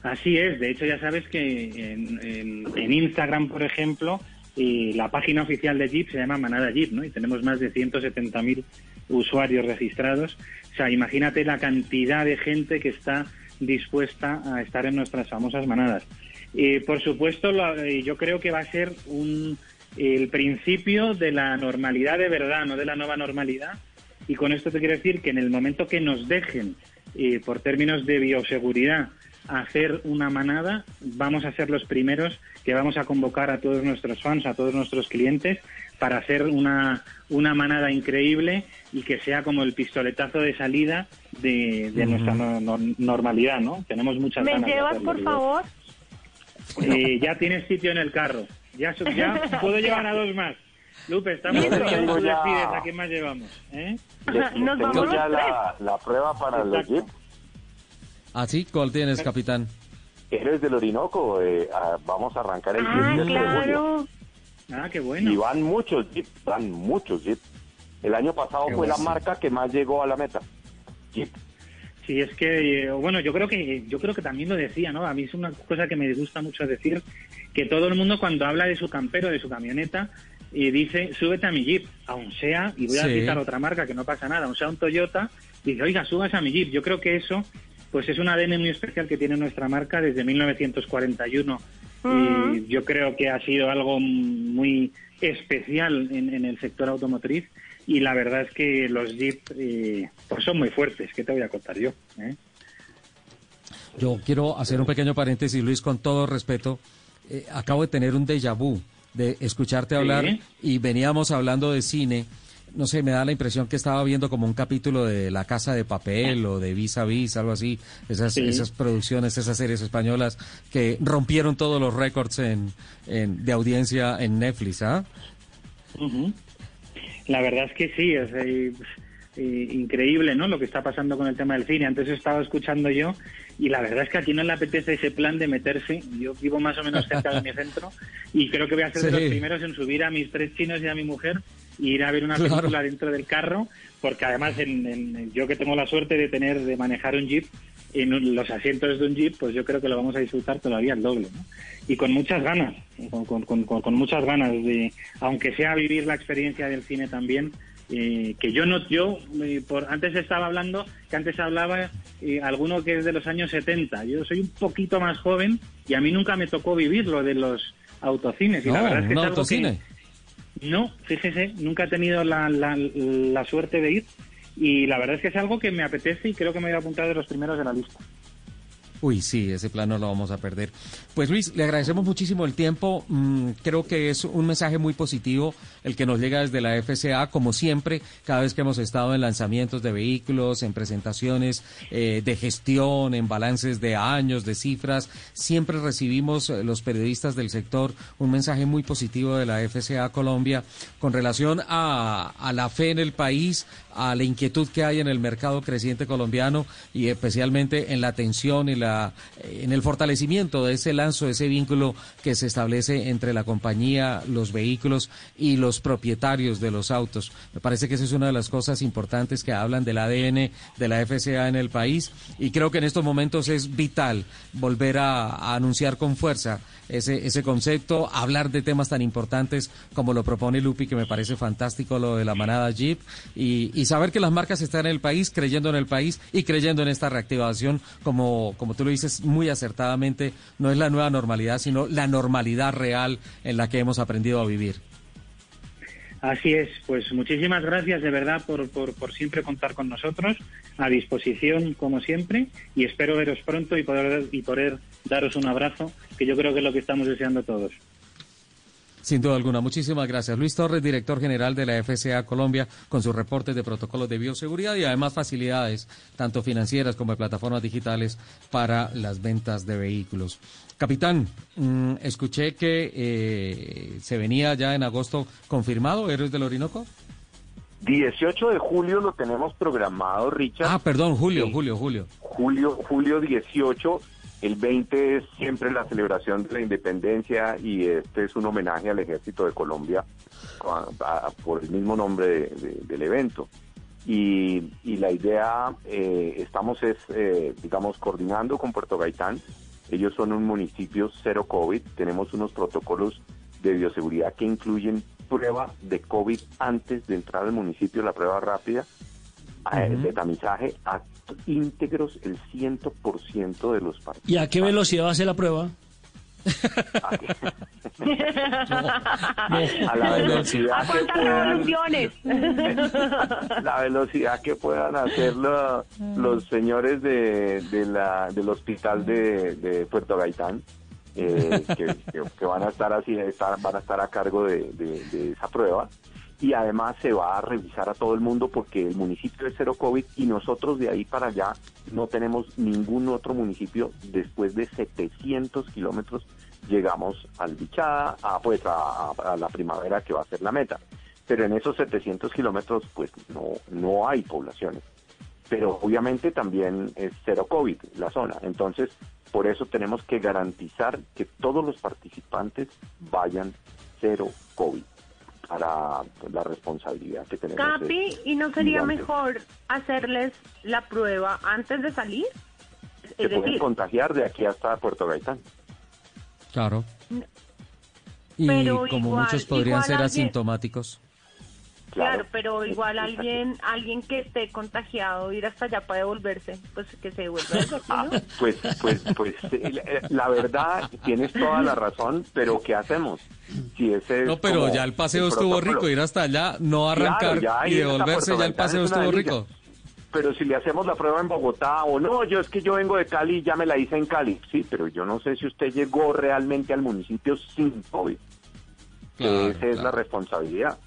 Así es, de hecho ya sabes que en, Instagram, por ejemplo, eh, la página oficial de Jeep se llama Manada Jeep, ¿no? Y tenemos más de 170.000 usuarios registrados. O sea, imagínate la cantidad de gente que está dispuesta a estar en nuestras famosas manadas. Eh, por supuesto, eh, yo creo que va a ser un, el principio de la normalidad de verdad, no de la nueva normalidad. Y con esto te quiero decir que en el momento que nos dejen, eh, por términos de bioseguridad, hacer una manada, vamos a ser los primeros que vamos a convocar a todos nuestros fans, a todos nuestros clientes, para hacer una, una manada increíble y que sea como el pistoletazo de salida de, nuestra normalidad, ¿no? Tenemos muchas ¿Me ganas. ¿Me llevas, por favor? Eh, ya tienes sitio en el carro. Ya, ya puedo llevar a dos más. Lupe, estamos en tú ya... ¿a quién más llevamos? ¿eh? Nos ya la, la, prueba para el equipo. ¿Ah, sí? ¿Cuál tienes, capitán? Héroes del Orinoco, eh, ah, vamos a arrancar el Ah, 17 de julio. claro. Ah, qué bueno. Y van muchos jeeps, van muchos jeeps. El año pasado Qué fue la marca que más llegó a la meta. Jeep. Sí, es que, eh, bueno, yo creo que yo creo que también lo decía, ¿no? A mí es una cosa que me gusta mucho decir, que todo el mundo cuando habla de su campero, de su camioneta, y dice, súbete a mi Jeep, aun sea, y voy a Sí. citar otra marca que no pasa nada, aun sea un Toyota, dice, oiga, súbase a mi Jeep. Yo creo que eso, pues es un ADN muy especial que tiene nuestra marca desde 1941. Y yo creo que ha sido algo muy especial en, en el sector automotriz y la verdad es que los Jeep eh, pues son muy fuertes, ¿qué te voy a contar yo? eh? Yo quiero hacer un pequeño paréntesis, Luis, con todo respeto. Eh, acabo de tener un déjà vu de escucharte hablar Sí. y veníamos hablando de cine. No sé, me da la impresión que estaba viendo como un capítulo de La Casa de Papel o de Vis a Vis, algo así. Esas, Sí. esas producciones, esas series españolas que rompieron todos los récords en, en- de audiencia en Netflix, ¿ah? La verdad es que sí, es eh, eh, increíble ¿no? lo que está pasando con el tema del cine. Antes estaba escuchando yo y la verdad es que aquí no le apetece ese plan de meterse. Yo vivo más o menos cerca de mi centro y creo que voy a ser de los primeros en subir a mis tres chinos y a mi mujer ir a ver una Claro. película dentro del carro, porque además en, en- yo que tengo la suerte de tener de manejar un jeep en los asientos de un jeep, pues yo creo que lo vamos a disfrutar todavía el doble. ¿no? Y con muchas ganas, con, con- con- con- muchas ganas de, aunque sea vivir la experiencia del cine también, eh, que yo no, yo, eh, por, antes estaba hablando, que antes hablaba eh, alguno que es de los años 70. Yo soy un poquito más joven y a mí nunca me tocó vivir lo de los autocines. Y la verdad es que es algo que-. No, fíjese, nunca he tenido la, la, la suerte de ir y la verdad es que es algo que me apetece y creo que me voy a apuntar de los primeros de la lista. Uy, sí, ese plano lo vamos a perder. Pues Luis, le agradecemos muchísimo el tiempo. Mm, creo que es un mensaje muy positivo el que nos llega desde la FCA, como siempre, cada vez que hemos estado en lanzamientos de vehículos, en presentaciones eh, de gestión, en balances de años, de cifras, siempre recibimos eh, los periodistas del sector un mensaje muy positivo de la FCA Colombia con relación a, a la fe en el país, a la inquietud que hay en el mercado creciente colombiano y especialmente en la atención y la en el fortalecimiento de ese lanzo, ese vínculo que se establece entre la compañía, los vehículos y los propietarios de los autos. Me parece que esa es una de las cosas importantes que hablan del ADN de la FCA en el país y creo que en estos momentos es vital volver a, a anunciar con fuerza ese, ese concepto, hablar de temas tan importantes como lo propone Lupi, que me parece fantástico lo de la manada Jeep, y, y saber que las marcas están en el país, creyendo en el país y creyendo en esta reactivación, como, como tú lo dices muy acertadamente, no es la nueva normalidad, sino la normalidad real en la que hemos aprendido a vivir. Así es, pues muchísimas gracias de verdad por, por, por siempre contar con nosotros, a disposición como siempre, y espero veros pronto y poder, y poder daros un abrazo, que yo creo que es lo que estamos deseando todos. Sin duda alguna, muchísimas gracias. Luis Torres, director general de la FCA Colombia, con sus reportes de protocolos de bioseguridad y además facilidades, tanto financieras como de plataformas digitales, para las ventas de vehículos. Capitán, mm, escuché que eh, se venía ya en agosto confirmado, Héroes del Orinoco. 18 de julio lo tenemos programado, Richard. Ah, perdón, julio, Sí. julio, julio. Julio, julio 18. El 20 es siempre la celebración de la independencia y este es un homenaje al Ejército de Colombia a- a- por el mismo nombre de- de- del evento. Y, y la idea, eh, estamos es, eh, digamos, coordinando con Puerto Gaitán. Ellos son un municipio cero COVID. Tenemos unos protocolos de bioseguridad que incluyen prueba de COVID antes de entrar al municipio, la prueba rápida, eh, Ujú. de tamizaje a íntegros el 100% de los partidos. ¿Y a qué velocidad va a ser la prueba? A la velocidad ¿A que puedan, revoluciones? la velocidad que puedan hacer lo- los señores de, de la, del hospital de, de Puerto Gaitán eh, que, que- que van a estar así estar- van a estar a cargo de, de- de esa prueba y además se va a revisar a todo el mundo porque el municipio es cero COVID y nosotros de ahí para allá no tenemos ningún otro municipio después de 700 kilómetros llegamos al Bichada, a, pues a, la primavera que va a ser la meta. Pero en esos 700 kilómetros pues no, no hay poblaciones. Pero obviamente también es cero COVID la zona. Entonces Por eso tenemos que garantizar que todos los participantes vayan cero COVID para la responsabilidad que tenemos. Capi, ¿y no sería mejor hacerles la prueba antes de salir? Se pueden contagiar de aquí hasta Puerto Gaitán. Claro. Y Pero como igual- muchos podrían ser alguien- asintomáticos. Claro, pero igual alguien alguien que esté contagiado ir hasta allá para devolverse, pues que se devuelva aquí, ¿no? Pues, pues, pues, eh, la verdad, tienes toda la razón, pero ¿qué hacemos? Si ese es No, pero ya el paseo el estuvo rico, ir hasta allá, no arrancar Claro, ya y devolverse, ya el paseo es estuvo delicia. rico. Pero si le hacemos la prueba en Bogotá o no, yo es que yo vengo de Cali y ya me la hice en Cali. Sí, pero yo no sé si usted llegó realmente al municipio sin COVID. que Claro, esa es la responsabilidad.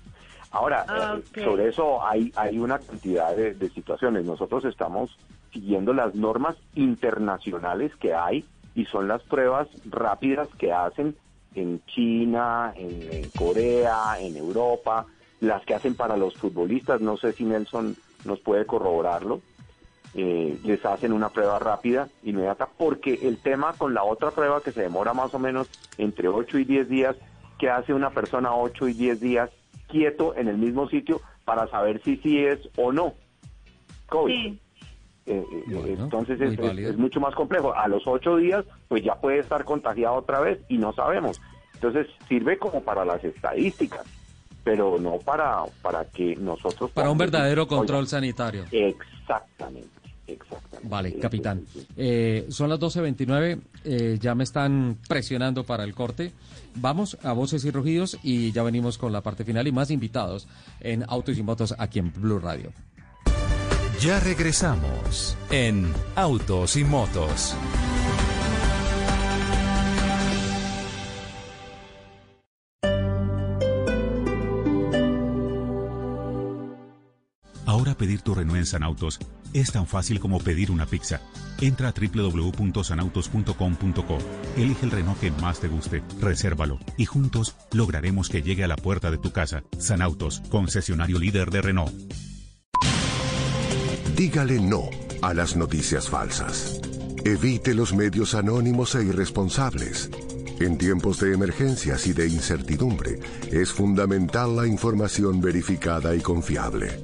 Ahora, Ah, eh, sobre eso hay, hay una cantidad de, de situaciones. Nosotros estamos siguiendo las normas internacionales que hay y son las pruebas rápidas que hacen en China, en, en Corea, en Europa, las que hacen para los futbolistas. No sé si Nelson nos puede corroborarlo. Eh, les hacen una prueba rápida, inmediata, porque el tema con la otra prueba que se demora más o menos entre 8 y 10 días, que hace una persona 8 y 10 días quieto en el mismo sitio para saber si sí es o no COVID. Sí. Eh, eh, Bueno, entonces es, es- válido. es mucho más complejo. A los ocho días, pues ya puede estar contagiado otra vez y no sabemos. Entonces sirve como para las estadísticas, pero no para para que nosotros Para un decir, verdadero "Oiga, control sanitario. Exactamente, exactamente. Vale, capitán. Eh, son las 12.29, eh, ya me están presionando para el corte. Vamos a voces y rugidos y ya venimos con la parte final y más invitados en Autos y Motos aquí en Blue Radio. Ya regresamos en Autos y Motos. Ahora pedir tu Renault en Sanautos es tan fácil como pedir una pizza. Entra a www.sanautos.com.co, elige el Renault que más te guste, resérvalo y juntos lograremos que llegue a la puerta de tu casa. Sanautos, concesionario líder de Renault. Dígale no a las noticias falsas. Evite los medios anónimos e irresponsables. En tiempos de emergencias y de incertidumbre, es fundamental la información verificada y confiable.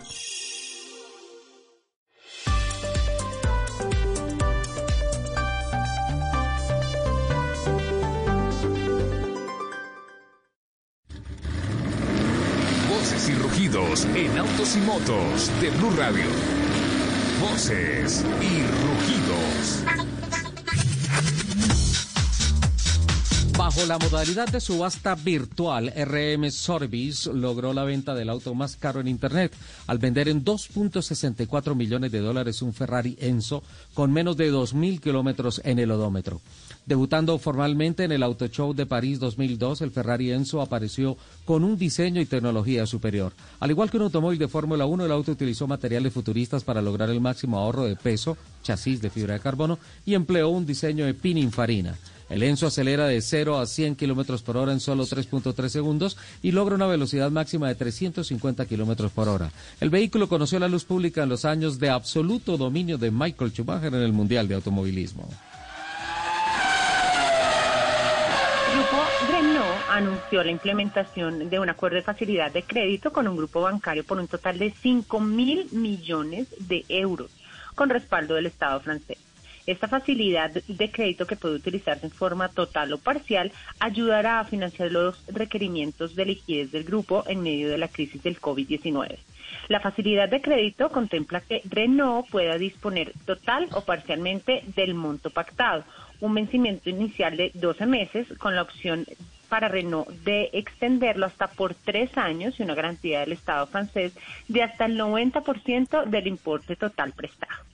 En Autos y Motos de Blue Radio. Voces y rugidos. Bajo la modalidad de subasta virtual, RM Service logró la venta del auto más caro en Internet al vender en 2.64 millones de dólares un Ferrari Enzo con menos de 2.000 kilómetros en el odómetro. Debutando formalmente en el Auto Show de París 2002, el Ferrari Enzo apareció con un diseño y tecnología superior. Al igual que un automóvil de Fórmula 1, el auto utilizó materiales futuristas para lograr el máximo ahorro de peso, chasis de fibra de carbono y empleó un diseño de pininfarina. El Enzo acelera de 0 a 100 kilómetros por hora en solo 3.3 segundos y logra una velocidad máxima de 350 kilómetros por hora. El vehículo conoció la luz pública en los años de absoluto dominio de Michael Schumacher en el Mundial de Automovilismo. Renault anunció la implementación de un acuerdo de facilidad de crédito con un grupo bancario por un total de 5 mil millones de euros, con respaldo del Estado francés. Esta facilidad de crédito que puede utilizarse en forma total o parcial ayudará a financiar los requerimientos de liquidez del grupo en medio de la crisis del COVID-19. La facilidad de crédito contempla que Renault pueda disponer total o parcialmente del monto pactado, un vencimiento inicial de 12 meses con la opción para Renault de extenderlo hasta por tres años y una garantía del Estado francés de hasta el 90% del importe total prestado.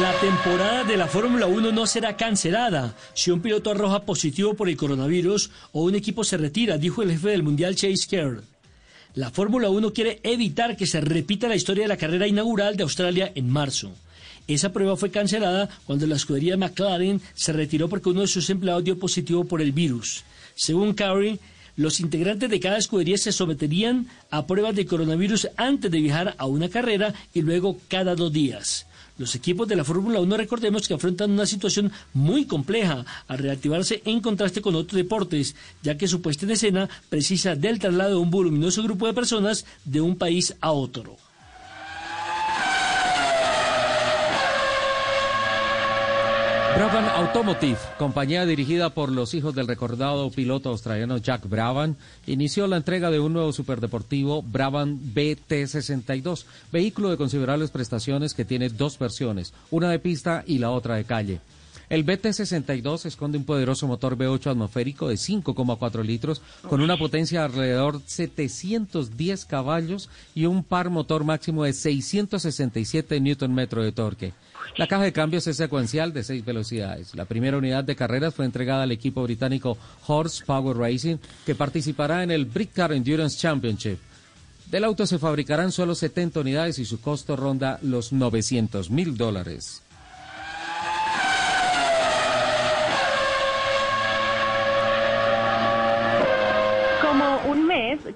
La temporada de la Fórmula 1 no será cancelada si un piloto arroja positivo por el coronavirus o un equipo se retira, dijo el jefe del Mundial Chase Carey. La Fórmula 1 quiere evitar que se repita la historia de la carrera inaugural de Australia en marzo. Esa prueba fue cancelada cuando la escudería McLaren se retiró porque uno de sus empleados dio positivo por el virus. Según Carey, los integrantes de cada escudería se someterían a pruebas de coronavirus antes de viajar a una carrera y luego cada dos días. Los equipos de la Fórmula 1 recordemos que afrontan una situación muy compleja al reactivarse en contraste con otros deportes, ya que su puesta en escena precisa del traslado de un voluminoso grupo de personas de un país a otro. Brabham Automotive, compañía dirigida por los hijos del recordado piloto australiano Jack Brabham, inició la entrega de un nuevo superdeportivo Brabham BT62, vehículo de considerables prestaciones que tiene dos versiones, una de pista y la otra de calle. El BT62 esconde un poderoso motor V8 atmosférico de 5,4 litros con una potencia de alrededor 710 caballos y un par motor máximo de 667 Nm de torque. La caja de cambios es secuencial de seis velocidades. La primera unidad de carreras fue entregada al equipo británico Horse Power Racing, que participará en el Brickcar Endurance Championship. Del auto se fabricarán solo 70 unidades y su costo ronda los 900 mil dólares.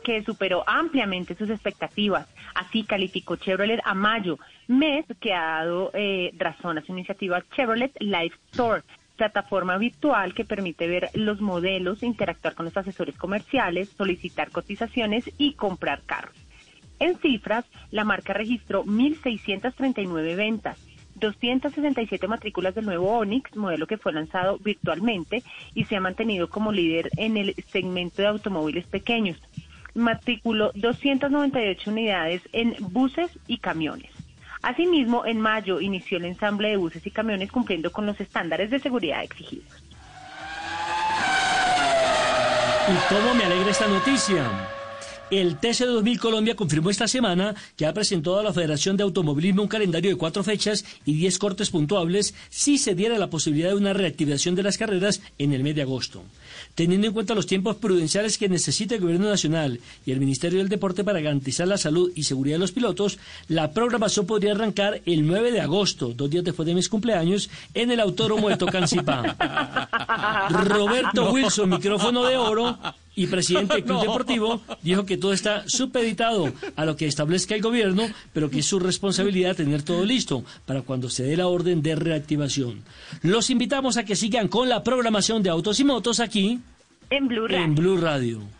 Que superó ampliamente sus expectativas. Así calificó Chevrolet a mayo, mes que ha dado eh, razón a su iniciativa Chevrolet Live Store, plataforma virtual que permite ver los modelos, interactuar con los asesores comerciales, solicitar cotizaciones y comprar carros. En cifras, la marca registró 1.639 ventas, 267 matrículas del nuevo Onix, modelo que fue lanzado virtualmente y se ha mantenido como líder en el segmento de automóviles pequeños. Matriculó 298 unidades en buses y camiones. Asimismo, en mayo inició el ensamble de buses y camiones cumpliendo con los estándares de seguridad exigidos. ¿Y cómo me alegra esta noticia? El TC2000 Colombia confirmó esta semana que ha presentado a la Federación de Automovilismo un calendario de cuatro fechas y diez cortes puntuables si se diera la posibilidad de una reactivación de las carreras en el mes de agosto. Teniendo en cuenta los tiempos prudenciales que necesita el Gobierno Nacional y el Ministerio del Deporte para garantizar la salud y seguridad de los pilotos, la programación podría arrancar el 9 de agosto, dos días después de mis cumpleaños, en el Autódromo de Tocancipá. Roberto Wilson, micrófono de oro, y presidente del Club No. Deportivo, dijo que todo está supeditado a lo que establezca el gobierno, pero que es su responsabilidad tener todo listo para cuando se dé la orden de reactivación. Los invitamos a que sigan con la programación de Autos y Motos aquí En Blue Radio. en Blue Radio.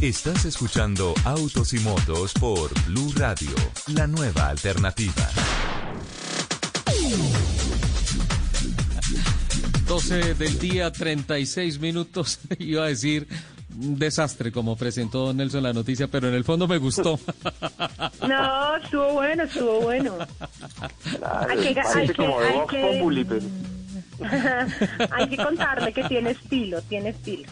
Estás escuchando Autos y Motos por Blue Radio, la nueva alternativa. 12 del día, 36 minutos. Iba a decir un desastre como presentó Nelson la noticia, pero en el fondo me gustó. No, estuvo bueno, estuvo bueno. Hay que, hay que, hay que, hay que contarle que tiene estilo, tiene estilo.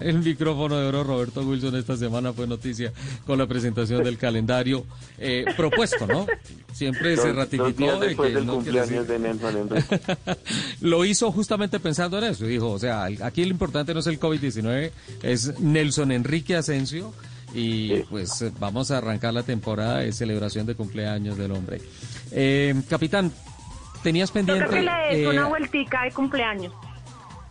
El micrófono de oro Roberto Wilson esta semana fue noticia con la presentación del calendario eh, propuesto, ¿no? Siempre se ratificó de después que del no cumpleaños decir- de Nelson Enrique. Lo hizo justamente pensando en eso. Dijo, o sea, aquí lo importante no es el COVID-19, es Nelson Enrique Asensio. Y pues vamos a arrancar la temporada de celebración de cumpleaños del hombre. Eh, capitán, tenías pendiente. Toca que le des eh, una vueltica de cumpleaños.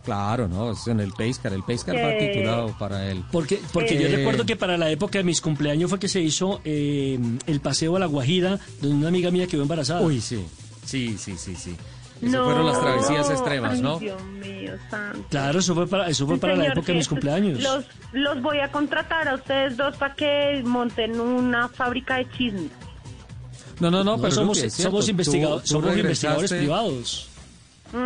Claro, no, es en el Pacecar. El Pacecar va Que- titulado para él. Porque, porque yo Eh, recuerdo que para la época de mis cumpleaños fue que se hizo eh, el paseo a la Guajira, donde una amiga mía quedó embarazada. Uy, sí, sí, sí, sí, sí. Eso fueron las travesías extremas, ay, ¿no? Dios mío, santo. Claro, eso fue para, eso fue para la época de mis cumpleaños. Los, los voy a contratar a ustedes dos para que monten una fábrica de chismes. No, no, no, No, pero somos- somos investigado- tú somos investigadores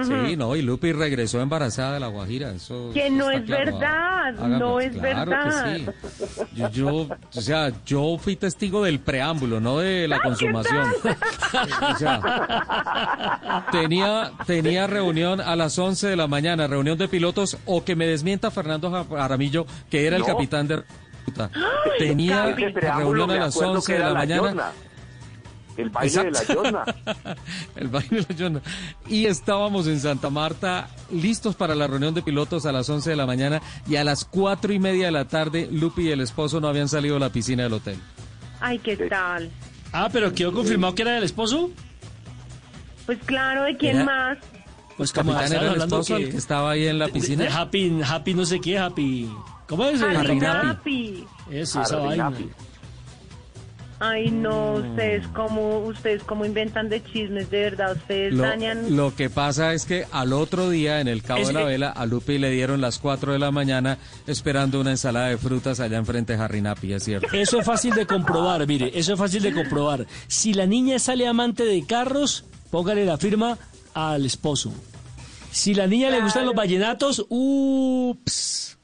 Sí, no, y Lupi regresó embarazada de la Guajira. Eso Que eso no es claro. verdad, Hágame- no es claro verdad. Que sí. Yo, yo, o sea, yo fui testigo del preámbulo, no de la consumación. O sea, tenía, tenía reunión a las 11 de la mañana, reunión de pilotos, o que me desmienta Fernando Aramillo, que era el capitán de. Tenía reunión a las acuerdo 11 que de la mañana. El baile de la. Yosna. El baile de la Yosna. Y estábamos en Santa Marta listos para la reunión de pilotos a las 11 de la mañana y a las cuatro y media de la tarde Lupi y el esposo no habían salido de la piscina del hotel. Ay, ¿qué tal? Ah, pero quedó confirmado que era el esposo. Pues claro, ¿de quién Era- más? Pues como Capitán era el hablando esposo el que estaba ahí en la piscina. de happy, happy no sé qué, happy. ¿Cómo es? Harry. Napi. Eso, esa vaina. Napi. Ay, no, ustedes como, ustedes como inventan de chismes, de verdad, ustedes Lo, dañan... lo que pasa es que al otro día en el Cabo Es- de la Vela a Lupi le dieron las 4 de la mañana esperando una ensalada de frutas allá enfrente de Harry Napi, es cierto. Eso es fácil de comprobar, mire, eso es fácil de comprobar. Si la niña sale amante de carros, póngale la firma al esposo. Si la niña le gustan los vallenatos, ups.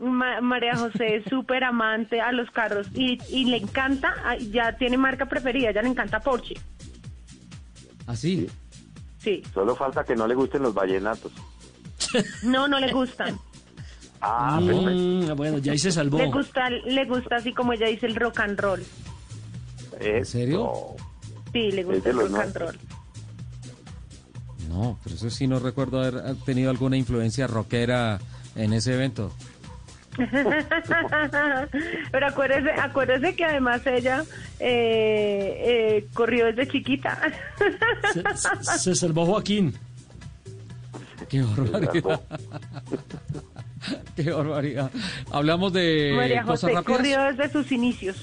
Ma- María José es súper amante a los carros y, y le encanta, ay, ya tiene marca preferida, ya le encanta Porsche. Así. Sí. Solo falta que no le gusten los vallenatos. No, no le gustan. Ah, perfecto. Mm, bueno, ya ahí se salvó. Le gusta, le gusta así como ella dice el rock and roll. ¿En serio? Sí, le gusta el rock and roll. No, pero eso sí no recuerdo haber tenido alguna influencia rockera en ese evento. Pero acuérdese, acuérdese que además ella eh, eh, corrió desde chiquita. Se, se- salvó Joaquín. Qué barbaridad. Qué barbaridad. Hablamos de María cosas José corrió desde sus inicios.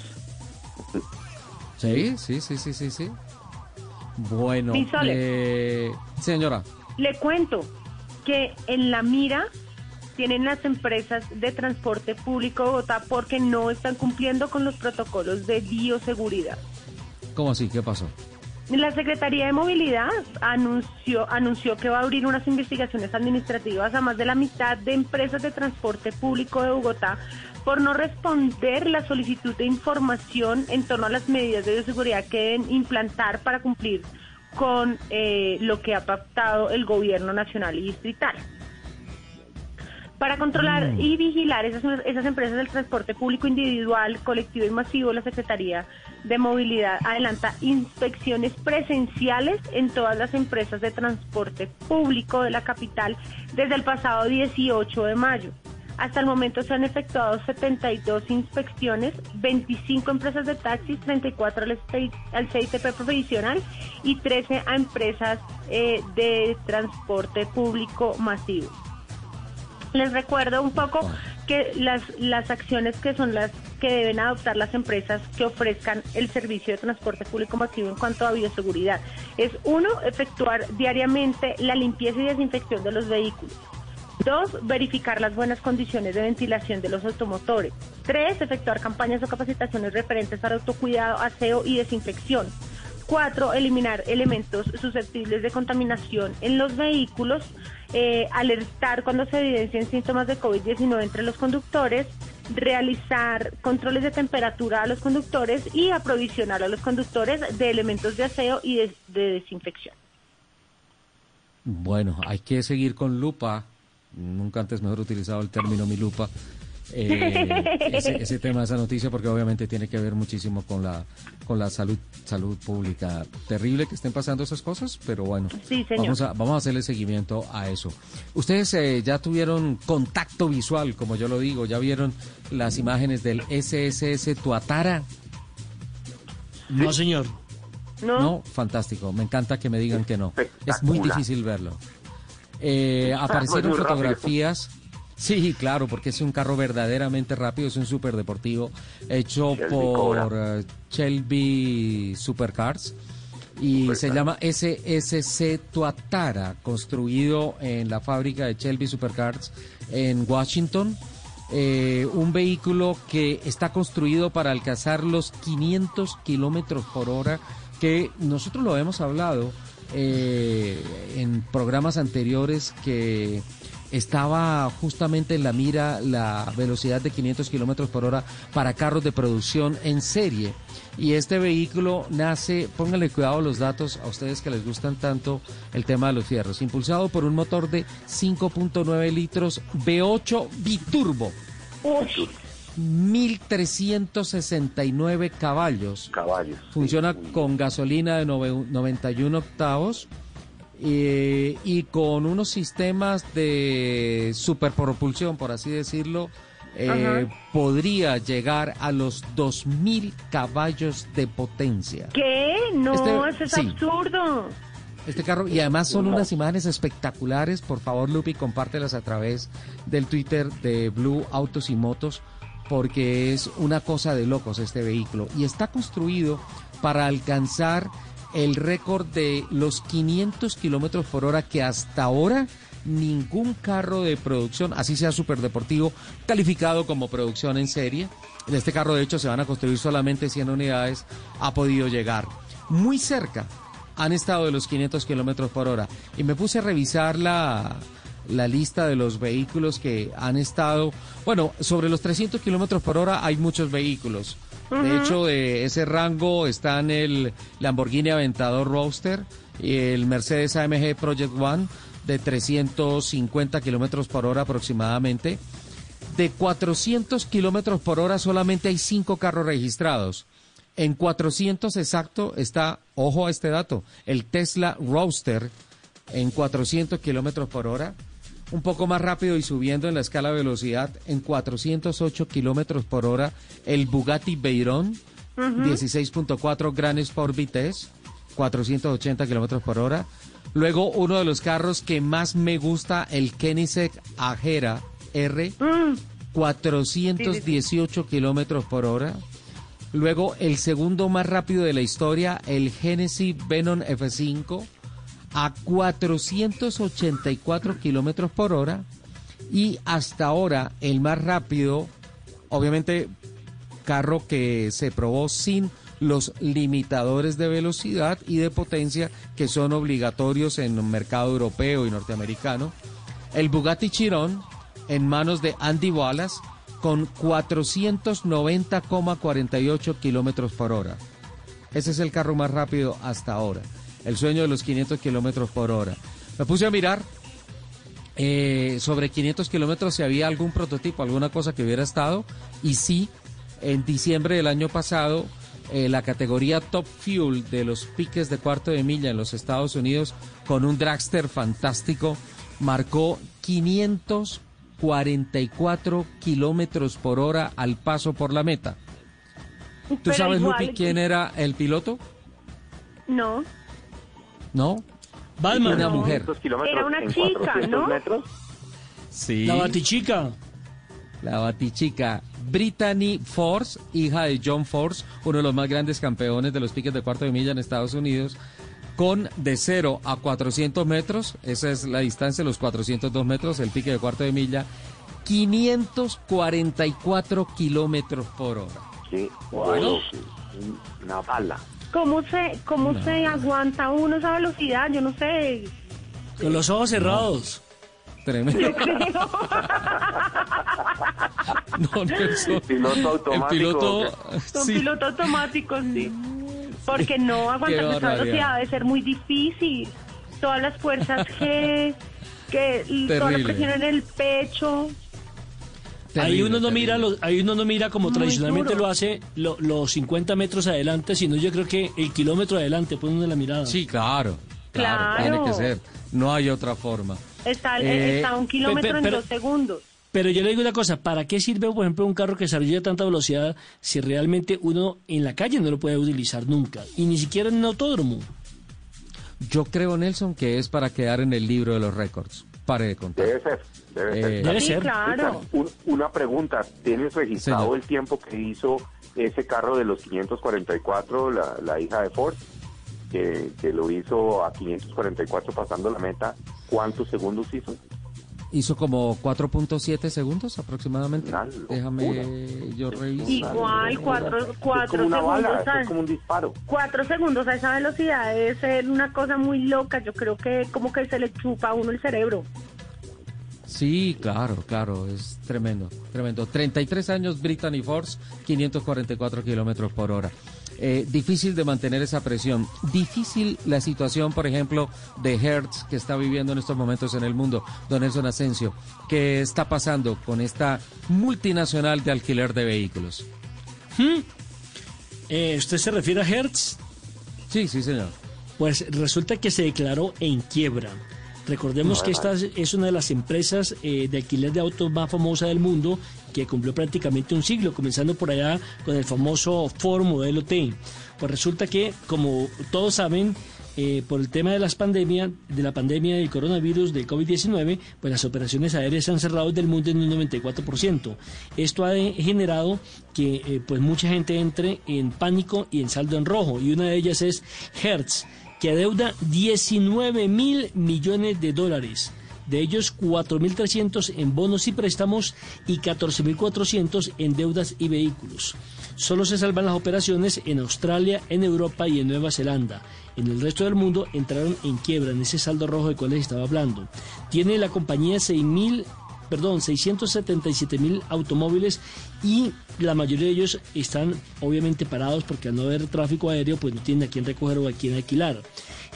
Sí, sí, sí, sí, sí, sí. Bueno, eh, señora, Le cuento que en la mira tienen las empresas de transporte público de Bogotá porque no están cumpliendo con los protocolos de bioseguridad. ¿cómo así? ¿Qué pasó? La Secretaría de Movilidad anunció, anunció que va a abrir unas investigaciones administrativas a más de la mitad de empresas de transporte público de Bogotá por no responder la solicitud de información en torno a las medidas de bioseguridad que deben implantar para cumplir con eh, lo que ha pactado el gobierno nacional y distrital. Para controlar y vigilar esas, esas empresas del transporte público individual, colectivo y masivo, la Secretaría de Movilidad adelanta inspecciones presenciales en todas las empresas de transporte público de la capital desde el pasado 18 de mayo. Hasta el momento se han efectuado 72 inspecciones, 25 empresas de taxis, 34 al, CI- al CITP profesional y 13 a empresas eh, de transporte público masivo. Les recuerdo un poco que las, las acciones que son las que deben adoptar las empresas que ofrezcan el servicio de transporte público masivo en cuanto a bioseguridad. Es uno, efectuar diariamente la limpieza y desinfección de los vehículos. Dos, verificar las buenas condiciones de ventilación de los automotores. Tres, efectuar campañas o capacitaciones referentes al autocuidado, aseo y desinfección. Cuatro, eliminar elementos susceptibles de contaminación en los vehículos. Eh, alertar cuando se evidencien síntomas de COVID-19 entre los conductores. Realizar controles de temperatura a los conductores y aprovisionar a los conductores de elementos de aseo y de- de desinfección. Bueno, hay que seguir con lupa. Nunca antes mejor utilizado el término mi lupa. Eh, ese, ese tema, esa noticia, porque obviamente tiene que ver muchísimo con la con la salud salud pública. Terrible que estén pasando esas cosas, pero bueno, Sí, vamos a vamos a hacerle seguimiento a eso. Ustedes eh, ya tuvieron contacto visual, como yo lo digo, ya vieron las imágenes del SSS Tuatara. No, señor. No. fantástico. Me encanta que me digan que no. Es muy difícil verlo. Eh, aparecieron Muy rápido. fotografías. Sí, claro, porque es un carro verdaderamente rápido, es un super deportivo hecho Shelby por Shelby Supercars. y se llama SSC Tuatara, construido en la fábrica de Shelby Supercars en Washington. Eh, un vehículo que está construido para alcanzar los 500 kilómetros por hora, que nosotros lo hemos hablado eh, en programas anteriores que estaba justamente en la mira la velocidad de 500 kilómetros por hora para carros de producción en serie. Y este vehículo nace, pónganle cuidado los datos a ustedes que les gustan tanto el tema de los fierros, impulsado por un motor de 5.9 litros V8 biturbo. 1369 caballos. Caballos. Funciona con gasolina de 91 octavos eh, y con unos sistemas de superpropulsión, por así decirlo, eh, podría llegar a los 2.000 caballos de potencia. ¿Qué? No, Este- eso es sí. absurdo. Este carro, y además son unas imágenes espectaculares. Por favor, Lupi, compártelas a través del Twitter de Blue Autos y Motos, porque es una cosa de locos este vehículo. Y está construido para alcanzar el récord de los 500 kilómetros por hora que hasta ahora ningún carro de producción, así sea superdeportivo, calificado como producción en serie. En este carro, de hecho, se van a construir solamente 100 unidades, ha podido llegar. Muy cerca han estado de los 500 kilómetros por hora. Y me puse a revisar la, la lista de los vehículos que han estado. Bueno, sobre los 300 kilómetros por hora hay muchos vehículos. De hecho, de ese rango están el Lamborghini Aventador Roadster y el Mercedes AMG Project One de 350 kilómetros por hora aproximadamente. De 400 kilómetros por hora solamente hay cinco carros registrados. En 400 exacto está, ojo a este dato, el Tesla Roadster en 400 kilómetros por hora. Un poco más rápido y subiendo en la escala de velocidad en 408 kilómetros por hora el Bugatti Veyron Ujú. 16.4 Gran Sport Vitesse 480 kilómetros por hora. Luego uno de los carros que más me gusta, el Koenigsegg Agera R, 418 kilómetros por hora. Luego el segundo más rápido de la historia, el Genesis Venom F5, a 484 kilómetros por hora. Y hasta ahora el más rápido, obviamente carro que se probó sin los limitadores de velocidad y de potencia que son obligatorios en el mercado europeo y norteamericano. El Bugatti Chiron en manos de Andy Wallace con 490,48 kilómetros por hora. Ese es el carro más rápido hasta ahora. El sueño de los 500 kilómetros por hora. Me puse a mirar eh, sobre 500 kilómetros si había algún prototipo, alguna cosa que hubiera estado. Y sí, en diciembre del año pasado, eh, la categoría Top Fuel de los piques de cuarto de milla en los Estados Unidos, con un dragster fantástico, marcó 544 kilómetros por hora al paso por la meta. ¿Tú Pero sabes, igual- Lupi, quién era el piloto? No. ¿No? Batman. Una mujer. Era una chica, ¿no? Sí. La batichica. La batichica. Brittany Force, hija de John Force, uno de los más grandes campeones de los piques de cuarto de milla en Estados Unidos, con de 0 a 400 metros, esa es la distancia, los 402 metros, el pique de cuarto de milla, 544 kilómetros por hora. Sí, Bueno. una bala. ¿Cómo se, cómo se aguanta uno esa velocidad? Yo no sé. Con los ojos cerrados. Tremendo. Yo creo. No, Nelson. Piloto automático. El piloto, Son sí. Porque no aguantar esa velocidad debe ser muy difícil. Todas las fuerzas que y toda la presión en el pecho. Ahí uno no mira, ahí uno no mira como Muy tradicionalmente duro. lo hace lo- los 50 metros adelante, sino yo creo que el kilómetro adelante pone uno la mirada. Sí, claro. Claro, Claro. tiene que ser. No hay otra forma. Está, Eh, está a un pe- kilómetro pe- en pero- dos segundos. Pero yo le digo una cosa, ¿para qué sirve, por ejemplo, un carro que desarrolla tanta velocidad si realmente uno en la calle no lo puede utilizar nunca? Y ni siquiera en un autódromo. Yo creo, Nelson, que es para quedar en el libro de los récords. Pare de contar. Debe ser, debe Eh, ser. Debe ser. claro. Un- una pregunta, ¿tienes registrado Señor. el tiempo que hizo ese carro de los 544, la, la hija de Ford? que, que lo hizo a 544 pasando la meta, ¿cuántos segundos hizo? Hizo como 4.7 segundos aproximadamente. Déjame yo revisar. Igual, cuatro, cuatro como una segundos. bala, eso a- es como un disparo. Cuatro segundos a esa velocidad es ser una cosa muy loca. Yo creo que como que se le chupa a uno el cerebro. Sí, claro, claro, es tremendo, tremendo. 33 años Brittany Force, 544 kilómetros por hora. Eh, difícil de mantener esa presión. Difícil la situación, por ejemplo, de Hertz que está viviendo en estos momentos en el mundo, don Nelson Asensio. ¿Qué está pasando con esta multinacional de alquiler de vehículos? Hmm. Eh, ¿Usted se refiere a Hertz? Sí, sí, señor. Pues resulta que se declaró en quiebra. Recordemos No, que esta es una de las empresas eh, de alquiler de autos más famosa del mundo que cumplió prácticamente un siglo, comenzando por allá con el famoso Ford Modelo T. Pues resulta que, como todos saben, eh, por el tema de las pandemias, de la pandemia del coronavirus del COVID-19, pues las operaciones aéreas se han cerrado del mundo en un 94%. Esto ha generado que eh, pues mucha gente entre en pánico y en saldo en rojo, y una de ellas es Hertz, que adeuda 19 mil millones de dólares. De ellos, 4.300 en bonos y préstamos y 14.400 en deudas y vehículos. Solo se salvan las operaciones en Australia, en Europa y en Nueva Zelanda. En el resto del mundo entraron en quiebra en ese saldo rojo del cual les estaba hablando. Tiene la compañía 6.000 perdón, 677 mil automóviles y la mayoría de ellos están obviamente parados porque al no haber tráfico aéreo pues no tienen a quién recoger o a quién alquilar.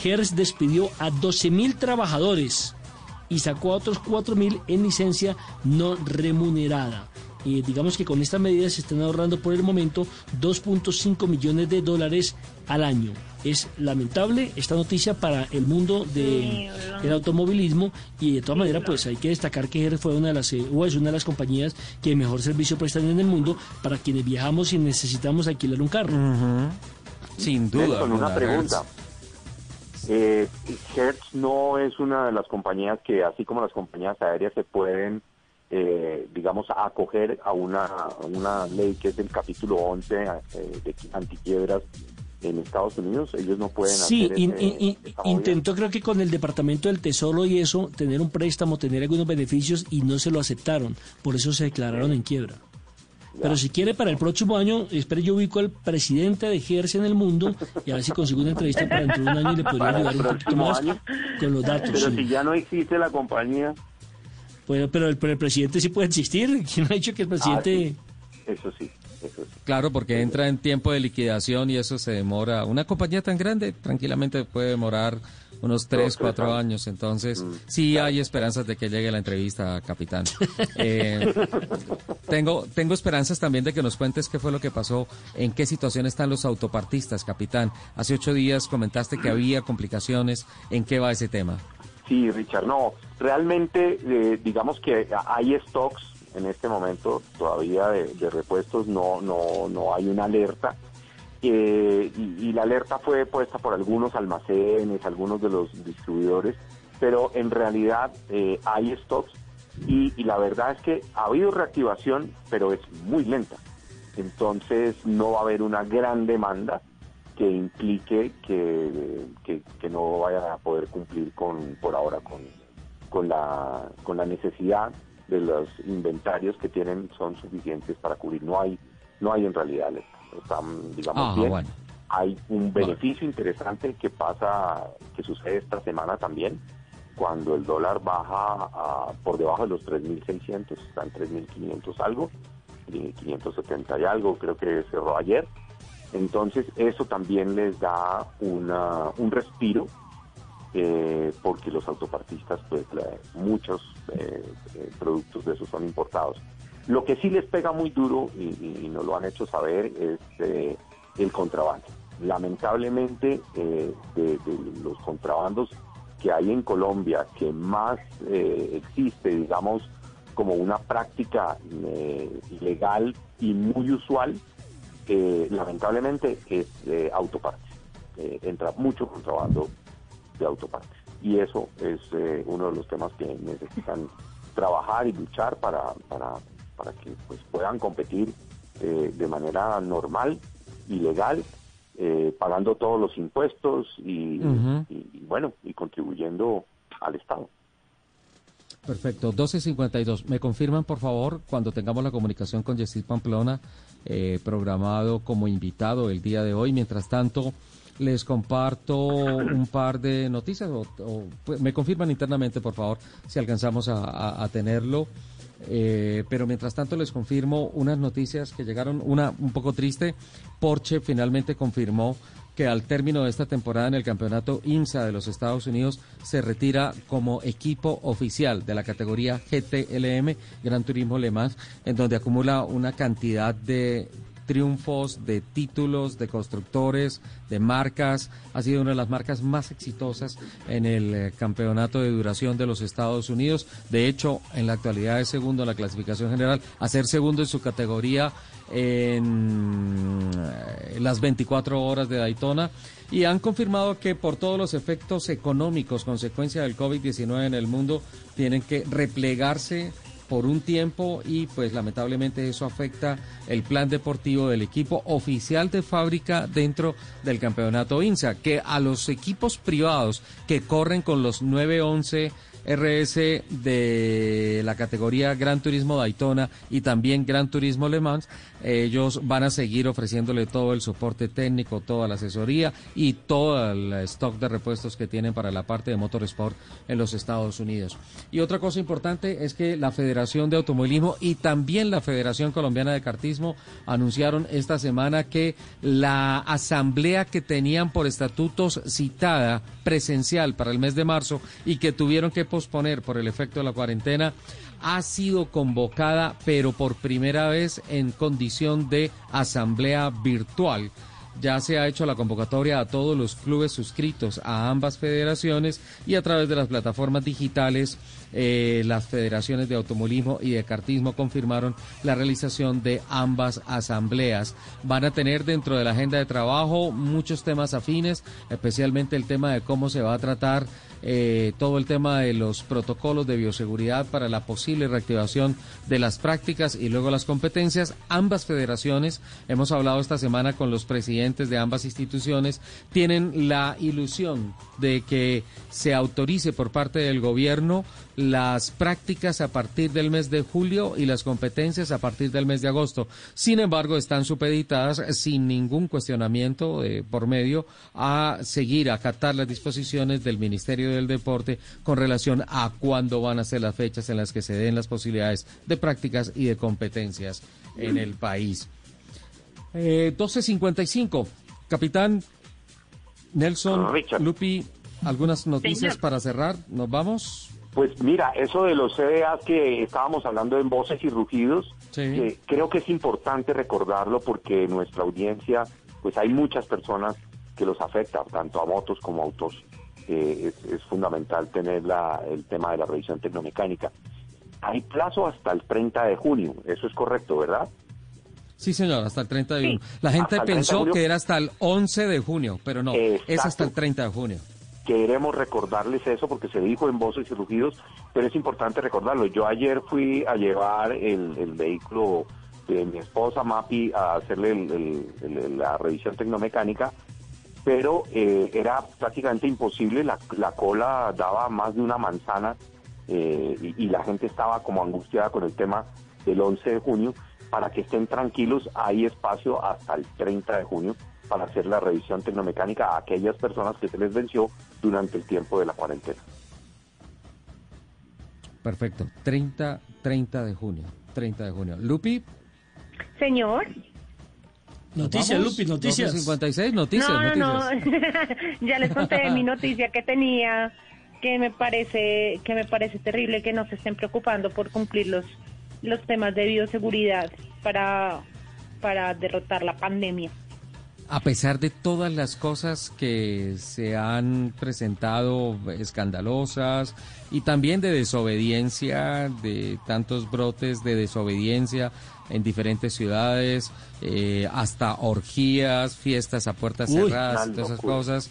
Hertz despidió a 12 mil trabajadores y sacó a otros 4 mil en licencia no remunerada. Y digamos que con estas medidas se están ahorrando por el momento 2.5 millones de dólares al año. Es lamentable esta noticia para el mundo de, del automovilismo y de todas maneras pues hay que destacar que Hertz fue una de las eh, o es una de las compañías que mejor servicio prestan en el mundo para quienes viajamos y necesitamos alquilar un carro. Sin Nelson, una pregunta. Eh, Hertz no es una de las compañías que, así como las compañías aéreas, se pueden, eh, digamos, acoger a una, a una ley que es del capítulo 11 eh, de antiquiebras en Estados Unidos. Ellos no pueden Sí, hacer in- ese- in- intentó creo que con el Departamento del Tesoro y eso, tener un préstamo, tener algunos beneficios y no se lo aceptaron. Por eso se declararon en quiebra. Pero si quiere, para el próximo año, espere, yo ubico al presidente de Hertz en el mundo y a ver si consigo una entrevista para dentro de un año y le podría ayudar un poquito próximo más año. con los datos. Pero sí. si ya no existe la compañía, Pues, pero, el, pero el presidente sí puede existir. ¿Quién ha dicho que el presidente... eso sí, eso sí. Claro, porque entra en tiempo de liquidación y eso se demora. Una compañía tan grande tranquilamente puede demorar unos tres, tres cuatro años. años. Entonces, sí hay esperanzas de que llegue la entrevista, capitán. Eh, tengo, tengo esperanzas también de que nos cuentes qué fue lo que pasó, en qué situación están los autopartistas, capitán. Hace ocho días comentaste que había complicaciones. ¿En qué va ese tema? Sí, Richard, no, realmente eh, digamos que hay stocks en este momento todavía de, de repuestos, no, no, no hay una alerta. Eh, y, y la alerta fue puesta por algunos almacenes, algunos de los distribuidores, pero en realidad eh, hay stocks y, y la verdad es que ha habido reactivación, pero es muy lenta. Entonces no va a haber una gran demanda que implique que, no vayan a poder cumplir con por ahora con, con la con la necesidad de los inventarios que tienen son suficientes para cubrir no hay no hay en realidad están digamos Ah, bien bueno. hay un beneficio interesante que pasa que sucede esta semana también cuando el dólar baja a- por debajo de los 3.600 está en 3.500 algo y 570 y algo creo que cerró ayer entonces eso también les da una, un respiro eh, porque los autopartistas, pues la- muchos eh, eh, productos de esos son importados. Lo que sí les pega muy duro y, nos lo han hecho saber es eh, el contrabando. Lamentablemente eh, de, los contrabandos que hay en Colombia, que más eh, existe, digamos, como una práctica ilegal y muy usual, lamentablemente es autopartes. Entra mucho contrabando de autopartes. Y eso es uno de los temas que necesitan trabajar y luchar para, para que pues, puedan competir eh, de manera normal y legal eh, pagando todos los impuestos y, bueno, y contribuyendo al Estado. Perfecto, 12.52. ¿Me confirman, por favor, cuando tengamos la comunicación con Yesid Pamplona, eh, programado como invitado el día de hoy? Mientras tanto, les comparto un par de noticias, o, pues, me confirman internamente, por favor, si alcanzamos a, tenerlo. Eh, pero mientras tanto les confirmo unas noticias que llegaron, una un poco triste. Porsche finalmente confirmó que al término de esta temporada en el campeonato IMSA de los Estados Unidos se retira como equipo oficial de la categoría GTLM, Gran Turismo Le Mans, en donde acumula una cantidad de triunfos, de títulos, de constructores, de marcas. Ha sido una de las marcas más exitosas en el eh, campeonato de duración de los Estados Unidos. De hecho, en la actualidad es segundo en la clasificación general, a ser segundo en su categoría en eh, las 24 horas de Daytona y han confirmado que por todos los efectos económicos, consecuencia del COVID-19 en el mundo, tienen que replegarse por un tiempo y pues lamentablemente eso afecta el plan deportivo del equipo oficial de fábrica dentro del campeonato INSA, que a los equipos privados que corren con los 911 RS de la categoría Gran Turismo Daytona y también Gran Turismo Le Mans, ellos van a seguir ofreciéndole todo el soporte técnico, toda la asesoría y todo el stock de repuestos que tienen para la parte de motorsport en los Estados Unidos. Y otra cosa importante es que la Federación de Automovilismo y también la Federación Colombiana de Cartismo anunciaron esta semana que la asamblea que tenían por estatutos citada presencial para el mes de marzo y que tuvieron que posponer por el efecto de la cuarentena ha sido convocada, pero por primera vez en condición de asamblea virtual. Ya se ha hecho la convocatoria a todos los clubes suscritos a ambas federaciones y a través de las plataformas digitales eh, las federaciones de automovilismo y de cartismo confirmaron la realización de ambas asambleas. Van a tener dentro de la agenda de trabajo muchos temas afines, especialmente el tema de cómo se va a tratar eh, todo el tema de los protocolos de bioseguridad para la posible reactivación de las prácticas y luego las competencias. Ambas federaciones, hemos hablado esta semana con los presidentes de ambas instituciones, tienen la ilusión de que se autorice por parte del gobierno las prácticas a partir del mes de julio y las competencias a partir del mes de agosto. Sin embargo, están supeditadas sin ningún cuestionamiento eh, por medio a seguir, a acatar las disposiciones del Ministerio del Deporte con relación a cuándo van a ser las fechas en las que se den las posibilidades de prácticas y de competencias en el país. Eh, 12.55. Capitán Nelson Lupi, algunas noticias para cerrar. ¿Nos vamos? Pues mira, eso de los CDAs que estábamos hablando en voces y rugidos, creo que es importante recordarlo porque nuestra audiencia, pues hay muchas personas que los afecta, tanto a motos como a autos. es, es, fundamental tener la, el tema de la revisión tecnomecánica. Hay plazo hasta el 30 de junio, eso es correcto, ¿verdad? Sí, señor, hasta el 30 de junio. La gente pensó que era hasta el 11 de junio, pero no, es hasta el 30 de junio. Queremos recordarles eso porque se dijo en voces y rugidos, pero es importante recordarlo. Yo ayer fui a llevar el, vehículo de mi esposa Mapi a hacerle la revisión tecnomecánica, pero eh, era prácticamente imposible, la, cola daba más de una manzana eh, y, la gente estaba como angustiada con el tema del 11 de junio. Para que estén tranquilos, hay espacio hasta el 30 de junio para hacer la revisión tecnomecánica a aquellas personas que se les venció durante el tiempo de la cuarentena. Perfecto. 30, 30 de junio. 30 de junio. Lupi. Señor. Noticias, Lupi, noticias. 56, noticias, no, no, ya les conté mi noticia que tenía, que me parece, que me parece terrible que no se estén preocupando por cumplir los, los temas de bioseguridad para, para derrotar la pandemia a pesar de todas las cosas que se han presentado escandalosas y también de desobediencia, de tantos brotes de desobediencia en diferentes ciudades, eh, hasta orgías, fiestas a puertas cerradas, todas esas cosas,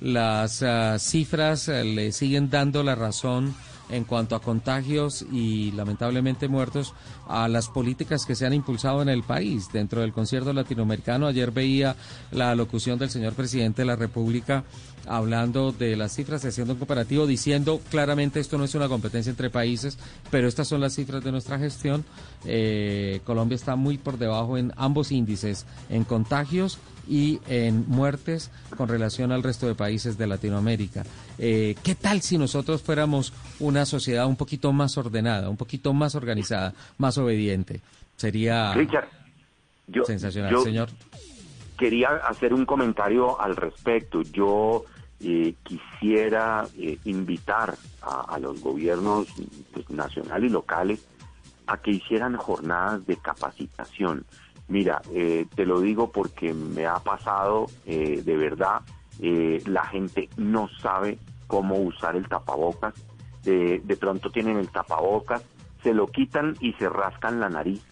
las ah, cifras eh, le siguen dando la razón en cuanto a contagios y lamentablemente muertos a las políticas que se han impulsado en el país. Dentro del concierto latinoamericano, ayer veía la locución del señor presidente de la República hablando de las cifras haciendo un comparativo, diciendo claramente esto no es una competencia entre países, pero estas son las cifras de nuestra gestión. Eh, Colombia está muy por debajo en ambos índices, en contagios y en muertes con relación al resto de países de Latinoamérica. Eh, ¿Qué tal si nosotros fuéramos una sociedad un poquito más ordenada, un poquito más organizada, más obediente? Sería sensacional, señor. Quería hacer un comentario al respecto. Yo eh, quisiera eh, invitar a, los gobiernos pues, nacionales y locales a que hicieran jornadas de capacitación Mira, eh, te lo digo porque me ha pasado eh, de verdad, eh, la gente no sabe cómo usar el tapabocas, de pronto tienen el tapabocas, se lo quitan y se rascan la nariz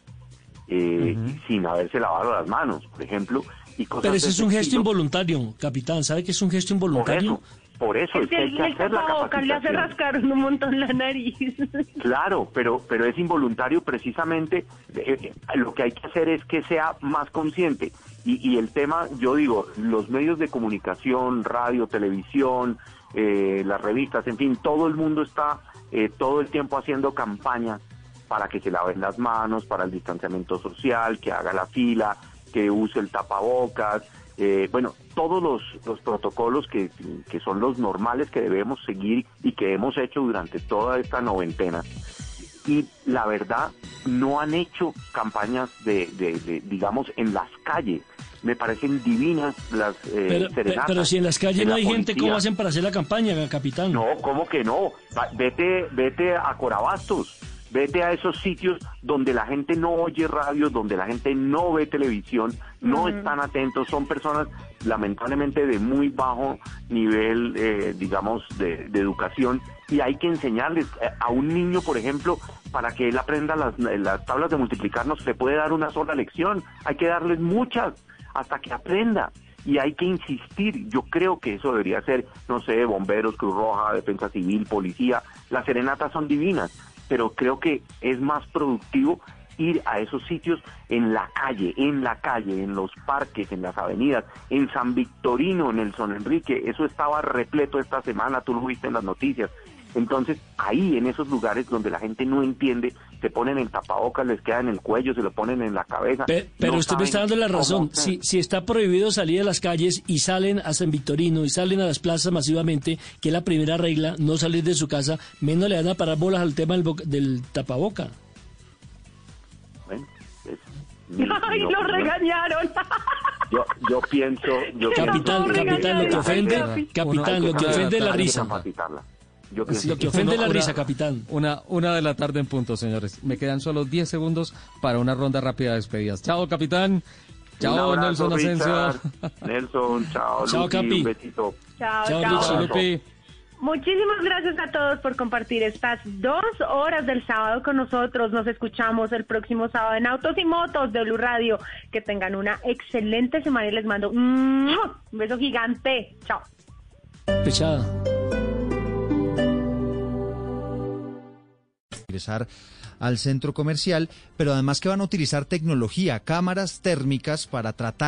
sin haberse lavado las manos, por ejemplo. Y Pero ese es un gesto involuntario, capitán, ¿sabe que es un gesto involuntario? Por eso es que hay que hacer la capacitación. le hace rascar un montón la nariz. Claro, pero pero es involuntario precisamente. Eh, eh, lo que hay que hacer es que sea más consciente. Y, y el tema, yo digo, los medios de comunicación, radio, televisión, eh, las revistas, en fin, todo el mundo está todo el tiempo haciendo campañas para que se laven las manos, para el distanciamiento social, que haga la fila, que use el tapabocas, eh, bueno, todos los, los protocolos que, que, son los normales que debemos seguir y que hemos hecho durante toda esta noventena. Y la verdad, no han hecho campañas de, de, digamos, en las calles. Me parecen divinas las eh, pero, pero, si en las calles no hay gente, ¿cómo hacen para hacer la campaña, capitán? No, ¿cómo que no? Vete, vete a Corabastos Vete a esos sitios donde la gente no oye radio, donde la gente no ve televisión, no están atentos, son personas lamentablemente de muy bajo nivel, eh, digamos, de, educación y hay que enseñarles eh, a un niño, por ejemplo, para que él aprenda las, las tablas de multiplicar, no se le puede dar una sola lección, hay que darles muchas hasta que aprenda y hay que insistir. Yo creo que eso debería ser, no sé, bomberos, Cruz Roja, Defensa Civil, Policía. Las serenatas son divinas, pero creo que es más productivo ir a esos sitios en la calle, en la calle, en los parques, en las avenidas, en San Victorino, en el Son Enrique, eso estaba repleto esta semana, tú lo viste en las noticias. Entonces, ahí en esos lugares donde la gente no entiende, se ponen en tapabocas, les queda en el cuello, se lo ponen en la cabeza. pero usted me está dando la razón. Si, si está prohibido salir a las calles y salen a San Victorino y salen a las plazas masivamente, que es la primera regla, no salir de su casa, menos le dan a parar bolas al tema del, del tapaboca. Bueno, ¡Ay, lo regañaron! Yo, yo pienso... Yo capitán, capitán, lo que ofende, capitán, lo que ofende es la risa. Lo que ofende la risa, capitán. Una, una de la tarde en punto, señores. Me quedan solo 10 segundos para una ronda rápida de despedidas. Chao, capitán. Chao, Nelson Asensio. Nelson, chao, chao, Capi. Un besito. Chao, chao. Lupi. Muchísimas gracias a todos por compartir estas dos horas del sábado con nosotros. Nos escuchamos el próximo sábado en Autos y Motos de Blue Radio. Que tengan una excelente semana y les mando un beso gigante. Chao. Pechada. Ingresar al centro comercial, pero además que van a utilizar tecnología, cámaras térmicas para tratar